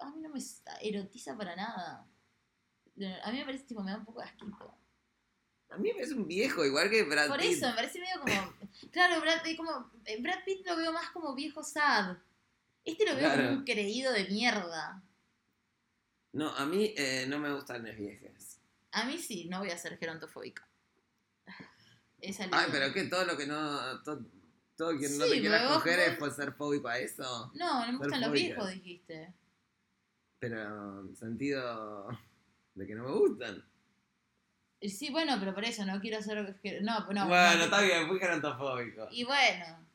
A mí no me erotiza para nada. A mí me parece tipo, me da un poco de asquito. A mí me parece un viejo, igual que Brad Por Pitt. eso, me parece medio como. Claro, Brad, Pitt como, eh, Brad Pitt lo veo más como viejo sad. Este lo veo Claro. como un creído de mierda. No, a mí eh, no me gustan las viejas. A mí sí, no voy a ser gerontofóbica. Esa es Ay, pero que todo lo que no. Todo, todo quien no Sí, te quiera pero vos- coger es por ser fóbico a eso. No, no me gustan los fóbicas. viejos, dijiste. Pero en sentido de que no me gustan. Y Sí, bueno, pero por eso no quiero ser. No, no. bueno, no, está bien, fui gerontofóbico. Y bueno,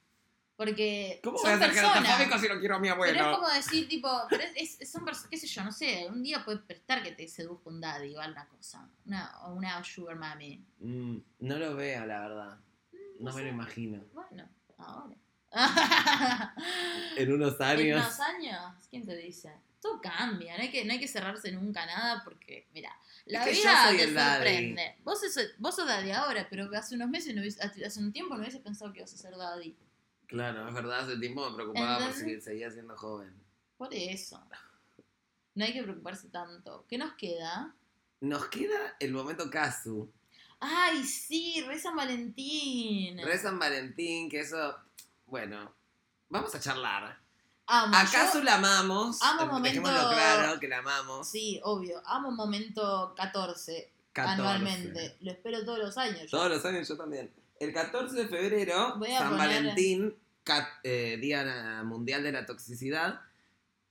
porque ¿Cómo son voy a ser personas. gerontofóbico si no quiero a mi Pero es abuelo? como decir, tipo, pero es, es- son personas, qué sé yo, no sé, un día puede prestar que te seduzca un daddy o alguna cosa. Una, o una sugar mami. Mm, no lo veo, la verdad. No me sé. lo imagino. Bueno, ahora. En unos En años. unos años, ¿quién te dice? Todo cambia, no hay que, no hay que cerrarse nunca a nada porque, mira, la Es que vida te daddy. sorprende. Vos, sos- vos sos daddy ahora, pero hace unos meses, no hubiese- hace un tiempo no hubieses pensado que ibas a ser daddy. Claro, es verdad, hace tiempo me preocupaba por ¿Entendés? si seguía siendo joven. Por eso. No hay que preocuparse tanto. ¿Qué nos queda? Nos queda el momento Casu. Ay, sí, re San Valentín. Re San Valentín, que eso. Bueno, vamos a charlar. Amo. ¿Acaso yo- la amamos? amo momento- claro, que la amamos. Sí, obvio. Amo momento 14, 14. anualmente. Lo espero todos los años. yo. Todos los años yo también. El 14 de febrero, San poner- Valentín, ca- eh, Día Mundial de la Toxicidad,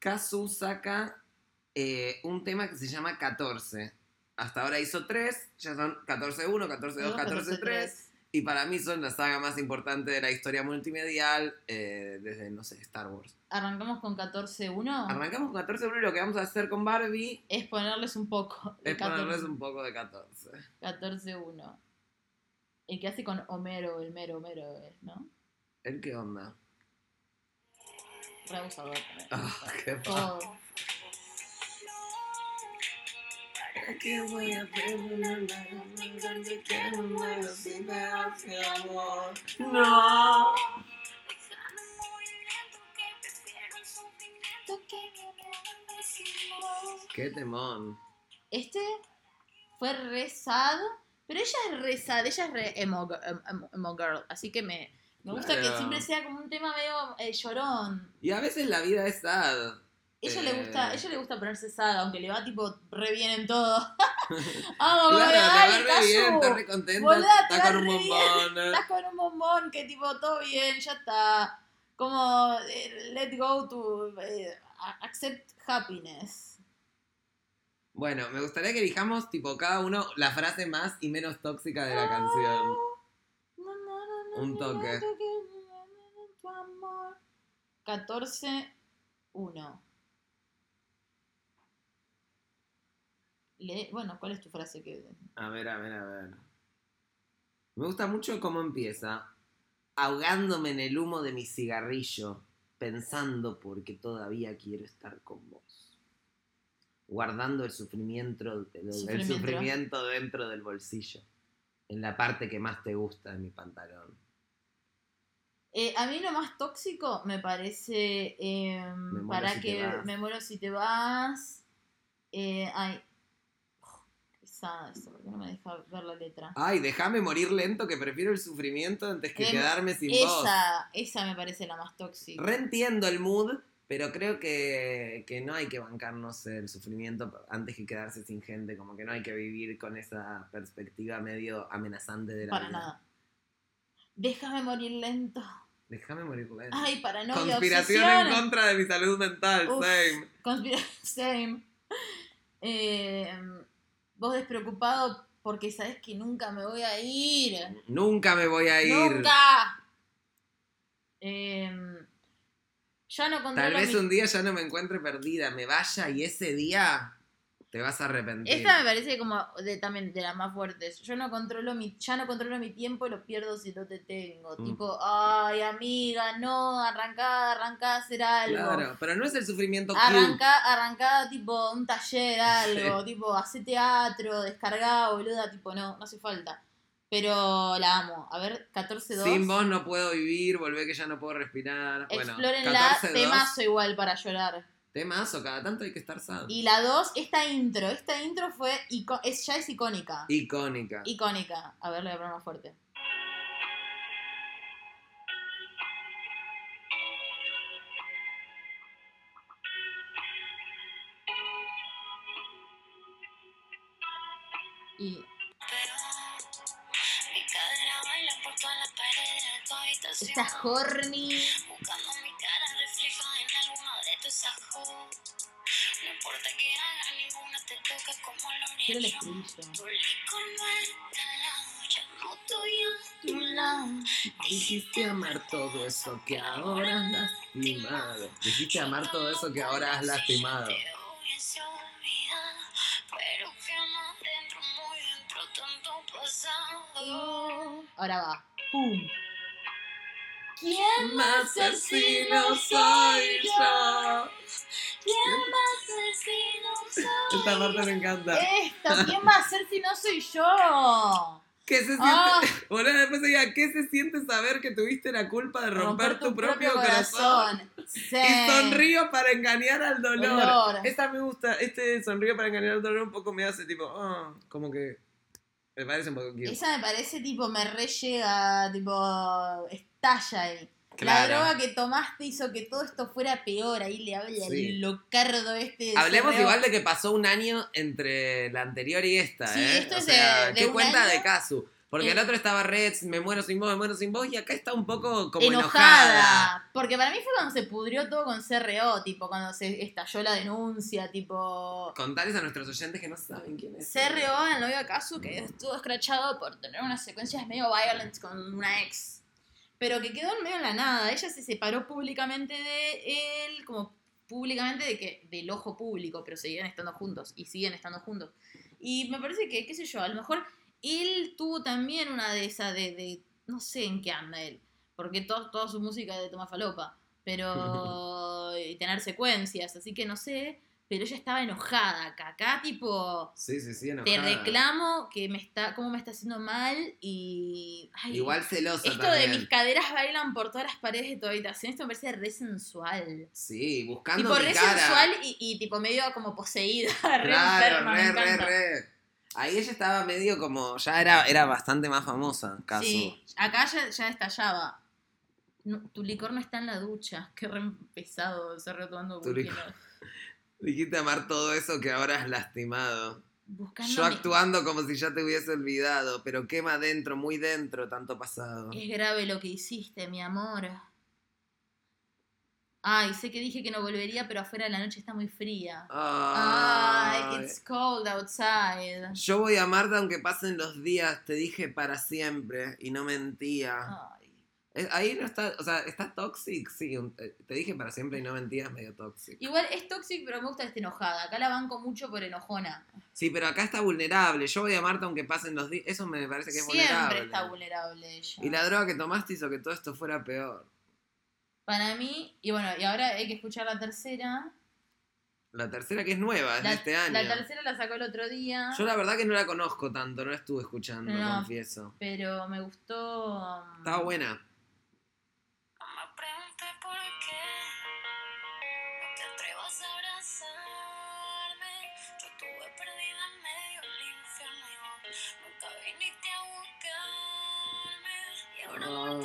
Kazu saca eh, un tema que se llama 14. Hasta ahora hizo 3, ya son 14-1, 14-2, 14-3. Y para mí son la saga más importante de la historia multimedial eh, desde, no sé, Star Wars. Arrancamos con 14-1. Arrancamos con 14-1 y lo que vamos a hacer con Barbie Es ponerles un poco. de es ponerles un poco de 14. 14-1. El que hace con Homero, el mero Homero ¿no? ¿El qué onda? Re abusador también. Ah, qué Todo. ¿Qué voy a no. Qué temón. Este fue re sad, pero ella es re sad, ella es re emo, em- em- emo girl, así que me, me gusta Claro. que siempre sea como un tema medio eh, llorón. Y a veces la vida es sad. Ella Eh. le gusta, ella le gusta ponerse sad, aunque le va tipo re bien en todo. Vamos, Claro, te va dale, re bien, estás re contenta, va con un re bien. bombón. Estás con un bombón que tipo todo bien, ya está. Como eh, let go to eh, accept happiness. Bueno, me gustaría que elijamos, tipo, cada uno la frase más y menos tóxica de la canción. Un toque. Tu amor. 14 1 Le- bueno, ¿cuál es tu frase que A ver, a ver, a ver. Me gusta mucho cómo empieza. Ahogándome en el humo de mi cigarrillo, pensando porque todavía quiero estar con vos. Guardando el sufrimiento, el, el Sufrimiento. dentro del bolsillo. En la parte que más te gusta de mi pantalón. Eh, a mí lo más tóxico me parece eh, muero para si que me muero si te vas. Eh, ay, Uf, qué pesada eso, ¿por qué no me deja ver la letra? Ay, déjame morir lento que prefiero el sufrimiento antes que Em, quedarme sin vos. Esa, esa me parece la más tóxica. Reentiendo el mood, pero creo que, que no hay que bancarnos el sufrimiento antes que quedarse sin gente, como que no hay que vivir con esa perspectiva medio amenazante de la para vida. nada. Déjame morir lento. Déjame morir lento. Ay, paranoia, Conspiración obsesión. en contra de mi salud mental, Uf. same. Conspira- Same. Eh, vos despreocupado porque sabes que nunca me voy a ir. Nunca me voy a ir. ¡Nunca! Eh, ya no Tal controlo vez mi- un día ya no me encuentre perdida, me vaya y ese día te vas a arrepentir. Esta me parece como de, también de las más fuertes. Yo no controlo mi, ya no controlo mi tiempo y lo pierdo si no te tengo. Mm. Tipo, ay amiga, no, arrancá, arrancá a hacer algo. Claro, pero no es el sufrimiento cute. Arrancá, arrancá tipo un taller, algo, tipo, hace teatro, descargá, boluda, tipo, no, no hace falta. Pero la amo. A ver, 14-2. Sin vos no puedo vivir, volvé que ya no puedo respirar. Bueno, Explórenla, 14-2. temazo igual para llorar. Temazo, cada tanto hay que estar sad. Y la 2, esta intro, esta intro fue, es, ya es icónica. Icónica. Icónica. A ver, le voy a poner más fuerte. Y esta horny. Buscando mi cara refleja en alguno de tus ojos. No importa que haga ninguna te toca como lo haría yo. Tu licor no está al lado, ya no estoy a tu lado. Dijiste amar todo eso que ahora has lastimado. Dijiste amar todo eso que ahora has lastimado. Ahora va. ¡Pum! ¿Quién va a ser si no soy yo? ¿Quién va a ser si no soy Esta parte me encanta. Esta, ¿quién va a ser si no soy yo? ¿Qué se siente? Ah. Boludo, después diga, ¿qué se siente saber que tuviste la culpa de romper, tu, propio, corazón? Sí. Y sonrío para engañar al dolor. Dolor. Esta me gusta, este sonrío para engañar al dolor un poco me hace tipo, ah, como que me parece un poco cute. Esa me parece tipo, me re llega, tipo, estalla ahí. Claro. La droga que tomaste hizo que todo esto fuera peor. Ahí le habla Sí. el locardo este. Hablemos igual de que pasó un año entre la anterior y esta, Sí, ¿eh? esto o es de- sea, de ¿qué un cuenta año? de Kazu? Porque Eh, el otro estaba Reds, me muero sin vos, me muero sin vos, y acá está un poco como enojada. enojada. Porque para mí fue cuando se pudrió todo con CRO, tipo, cuando se estalló la denuncia, tipo. Contales a nuestros oyentes que no saben quién es. CRO, el novio de Kazu, que estuvo escrachado por tener unas secuencias medio violent con una ex. Pero que quedó en medio de la nada. Ella se separó públicamente de él, como públicamente de que del ojo público, pero seguían estando juntos y siguen estando juntos. Y me parece que, qué sé yo, a lo mejor él tuvo también una de esas de, de- no sé en qué anda él, porque to- toda su música es de Toma Falopa, pero y tener secuencias, así que no sé, pero ella estaba enojada acá. Acá, tipo, Sí, sí, sí, te enojada. reclamo que me está, cómo me está haciendo mal y. ay, Igual celosa Esto también. de mis caderas bailan por todas las paredes de tu habitación, esto me parece re sensual. Sí, buscando Tipo mi re cara. sensual y, y tipo medio como poseída, re Claro, enferma, me re, re, re. Ahí ella estaba medio como. Ya era, era bastante más famosa, caso. Sí, acá ya, ya estallaba. No, tu licor no está en la ducha. Qué re pesado ser retomando Tu. Dijiste amar todo eso que ahora has lastimado. Yo actuando como si ya te hubiese olvidado, pero quema dentro, muy dentro, tanto pasado. Es grave lo que hiciste, mi amor. Ay, sé que dije que no volvería, pero afuera la noche está muy fría. Ay, Ay. it's cold outside. Yo voy a amarte aunque pasen los días, te dije para siempre y no mentía. Ay. Eh, Ahí no está, o sea, está toxic, sí, eh, te dije para siempre y no mentías, medio toxic. Igual es toxic, pero me gusta esté enojada. Acá la banco mucho por enojona. Sí, pero acá está vulnerable. Yo voy a amarte aunque pasen los días. Eso me parece que es Siempre vulnerable. está vulnerable ella. Y la droga que tomaste hizo que todo esto fuera peor. Para mí, y bueno, y ahora hay que escuchar la tercera. La tercera que es nueva, es La, de este año. la tercera la sacó el otro día, Yo la verdad que no la conozco tanto, no la estuve escuchando, No. confieso. pero me gustó. um, Estaba buena. No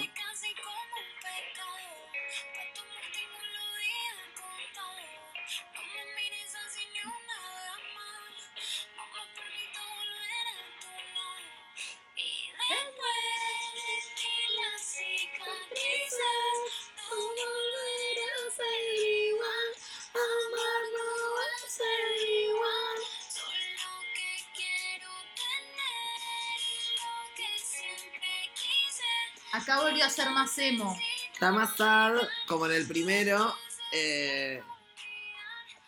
a ser más emo. Está más sad, como en el primero. eh,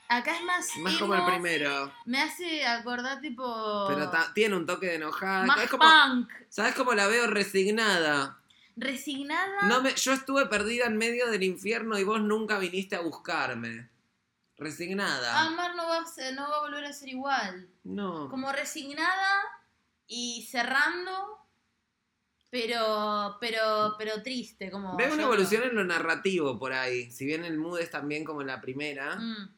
Acá es más. más emo, como el primero. Me hace acordar, tipo. Pero ta- tiene un toque de enojada. más Es como, punk. ¿Sabes cómo la veo resignada? Resignada. No me, yo estuve perdida en medio del infierno y vos nunca viniste a buscarme. Resignada. Amar no va, a ser- no va a volver a ser igual. no. Como resignada y cerrando, pero, pero, pero triste. Como Veo una evolución en lo narrativo por ahí. Si bien el mood es también como en la primera. Mm.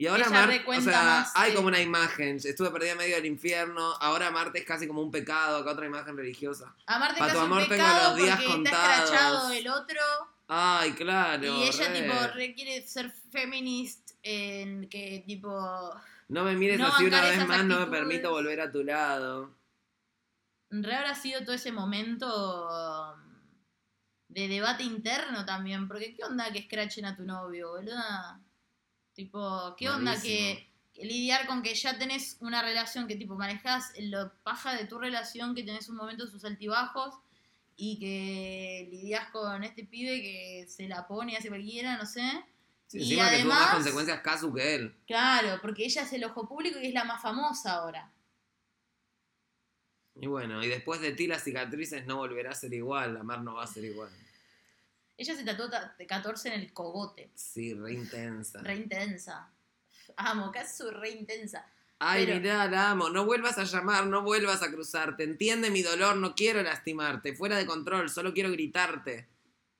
Y ahora Marte, o sea, más hay de- como una imagen. Estuve perdida en medio del infierno. Ahora Marte es casi como un pecado. Acá otra imagen religiosa. Amarte Pa' tu casi un amor tengo los días porque está contados. escrachado el otro Ay, claro. y ella re. tipo requiere ser feminist en que tipo No me mires no así una vez más, no me permito volver a tu lado. Re habrá sido todo ese momento de debate interno también, porque qué onda que escrachen a tu novio, boluda. Tipo, qué onda que, que lidiar con que ya tenés una relación que tipo manejas lo paja de tu relación, que tenés un momento de sus altibajos y que lidias con este pibe que se la pone, hace cualquiera, no sé. Sí, Y encima que tuvo más además- consecuencias Casu que él. Claro, porque ella es el ojo público y es la más famosa ahora. Y bueno, y después de ti las cicatrices no volverá a ser igual. Amar no va a ser igual. Ella se tatuó ta- de 14 en el cogote. Sí, re intensa. Re intensa. Amo, Katsu re intensa. Ay, Pero- mirá, la amo. No vuelvas a llamar, no vuelvas a cruzarte. Entiende mi dolor, no quiero lastimarte. Fuera de control, solo quiero gritarte.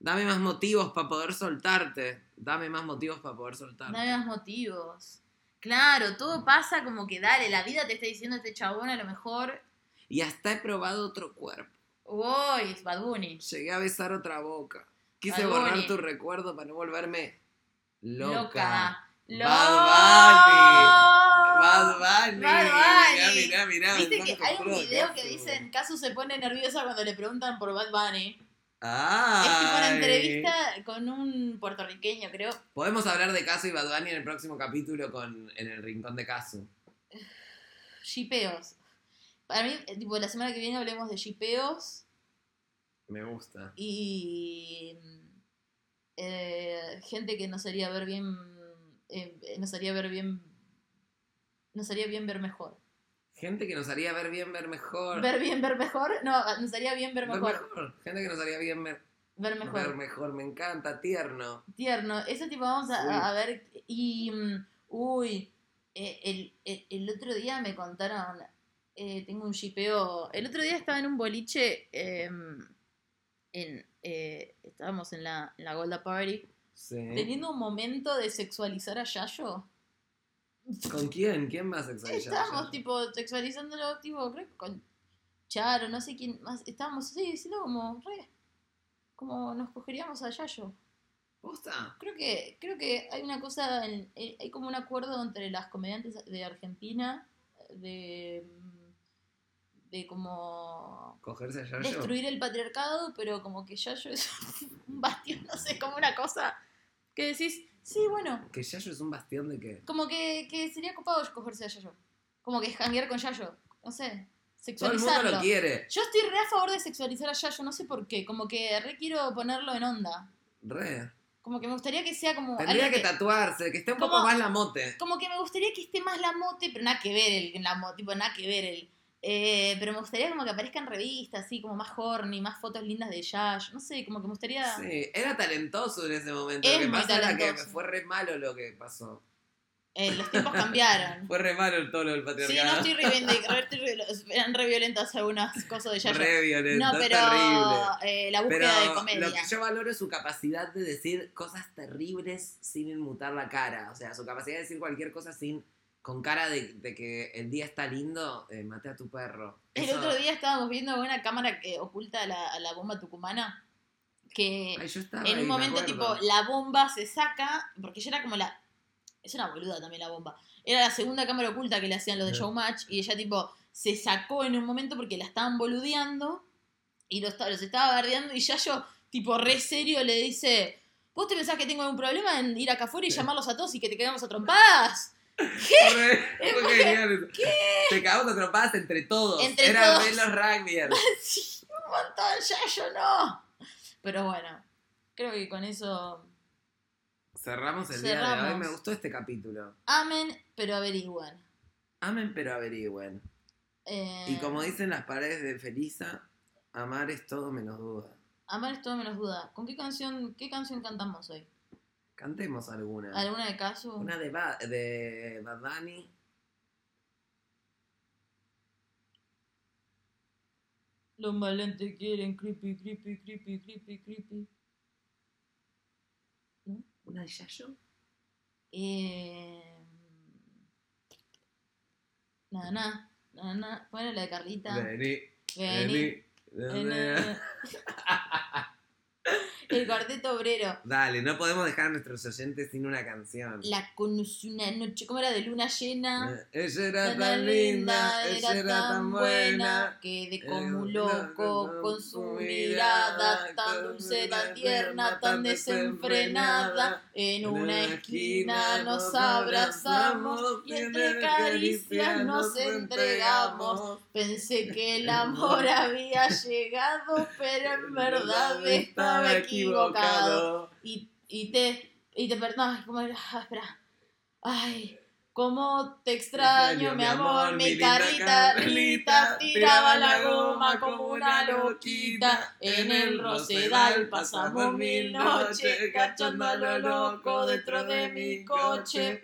Dame más motivos para poder soltarte. Dame más motivos para poder soltarte. Hay más motivos. Claro, todo pasa como que dale, la vida te está diciendo este chabón a lo mejor. Y hasta he probado otro cuerpo. Uy, es Bad Bunny. Llegué a besar otra boca. Quise Bad borrar Bunny. tu recuerdo para no volverme loca. Loca. Bad Bunny. Bad Mirá, Bunny. mirá, mirá. Viste me que hay un video que dicen, Casu se pone nerviosa cuando le preguntan por Bad Bunny. Ah. Es tipo una entrevista con un puertorriqueño, creo. Podemos hablar de Casu y Bad Bunny en el próximo capítulo con en el rincón de Casu. Shipeos. Para mí, eh, tipo, la semana que viene hablemos de shipeos Me gusta. y eh, gente que nos haría ver bien, eh, nos haría ver bien, nos haría bien ver mejor. Gente que nos haría ver bien, ver mejor. Ver bien, ver mejor, no, nos haría bien ver Ver mejor. Gente que nos haría bien ver, Ver mejor. ver mejor. Me encanta, tierno. Tierno. Ese tipo vamos a, a ver y mm, uy, eh, el, el- el otro día me contaron, eh, tengo un shipeo, el otro día estaba en un boliche, eh, en, eh, estábamos en la, en la Golda Party, Sí. teniendo un momento de sexualizar a Yayo. ¿Con quién? ¿Quién más sexualizar? Estábamos tipo sexualizándolo, tipo, creo que con Charo, no sé quién más, estábamos así diciendo como, re, como nos cogeríamos a Yayo. ¿Posta? Creo que, creo que hay una cosa, en- eh, hay como un acuerdo entre las comediantes de Argentina de, de como ¿Cogerse a Yayo? destruir el patriarcado, pero como que Yayo es un bastión, no sé, como una cosa que decís, sí, bueno, ¿Que Yayo es un bastión de qué? como que, que sería copado cogerse a Yayo. Como que janguear con Yayo, no sé, Todo el mundo sexualizarlo. lo quiere. Yo estoy re a favor de sexualizar a Yayo, no sé por qué, como que re quiero ponerlo en onda. Re. Como que me gustaría que sea como Tendría que tatuarse, que esté un poco más la mote. como que me gustaría que esté más la mote, pero nada que ver el la mote, tipo nada que ver el. Eh, pero me gustaría como que aparezca en revistas, así, como más horny, más fotos lindas de Yash, no sé, como que me gustaría. Sí, era talentoso en ese momento. Es lo que pasa era que fue re malo lo que pasó. Eh, los tiempos cambiaron. Fue re malo todo lo del Sí, no patriarcado. estoy reivindicando, eran re violentas algunas cosas de Yash. Re violento, No, pero terrible. eh, la Pero búsqueda de comedia. lo que yo valoro es su capacidad de decir cosas terribles sin inmutar la cara. O sea, su capacidad de decir cualquier cosa sin con cara de, de que el día está lindo, eh, mate a tu perro. El otro día estábamos viendo una cámara que oculta a la, a la bomba tucumana. Que Ay, yo estaba en ahí, un me momento, tipo, la bomba se saca. Porque ella era como la. Es una boluda también la bomba. Era la segunda cámara oculta que le hacían los de. Showmatch. Y ella, tipo, se sacó en un momento porque la estaban boludeando. Y los, los estaba bardeando. Y ya yo, tipo, re serio, le dice: ¿Vos te pensás que tengo algún problema en ir acá afuera y llamarlos a todos y que te quedamos a Re- Es fue genial eso. Te cagamos entre todos. Entre Era todos. los rugbyers. sí, un montón, ya yo no. Pero bueno, creo que con eso. Cerramos el día de hoy. Me gustó este capítulo. Amen, pero averigüen. Amen pero averigüen. Eh, Y como dicen las paredes de Felisa, amar es todo menos duda. Amar es todo menos duda. ¿Con qué canción, qué canción cantamos hoy? Cantemos alguna. ¿Alguna de caso? Una de, ba de Bad Bunny. Los valentes quieren creepy, creepy, creepy, creepy, creepy. ¿Una de Yayo? Eh... Nada, nada. Nada, nada. Bueno, la de Carlita. Vení, Vení. vení. Vení. El cuarteto obrero. Dale, no podemos dejar a nuestros oyentes sin una canción. La conocí una noche, ¿cómo era? De luna llena. Eh, Ella era Tan tan linda, ella era tan buena. Quedé Eh, como un loco con su mirada tan dulce, tan tierna, tan desenfrenada. En una esquina nos abrazamos y entre caricias nos entregamos. Pensé que el amor había llegado, pero en verdad estaba equivocado. Y, y te, y te perdón, ¿cómo era? Ah, espera. Ay, cómo te extraño, mi amor, mi carita Carlita tiraba la goma como una loquita. En el rosedal pasamos mil noches, cachando a lo loco dentro de mi coche.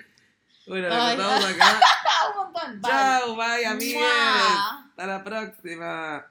Bueno, nos vamos acá. ¡Ah, un montón! Bye. Chao, bye, amigues. Hasta la próxima.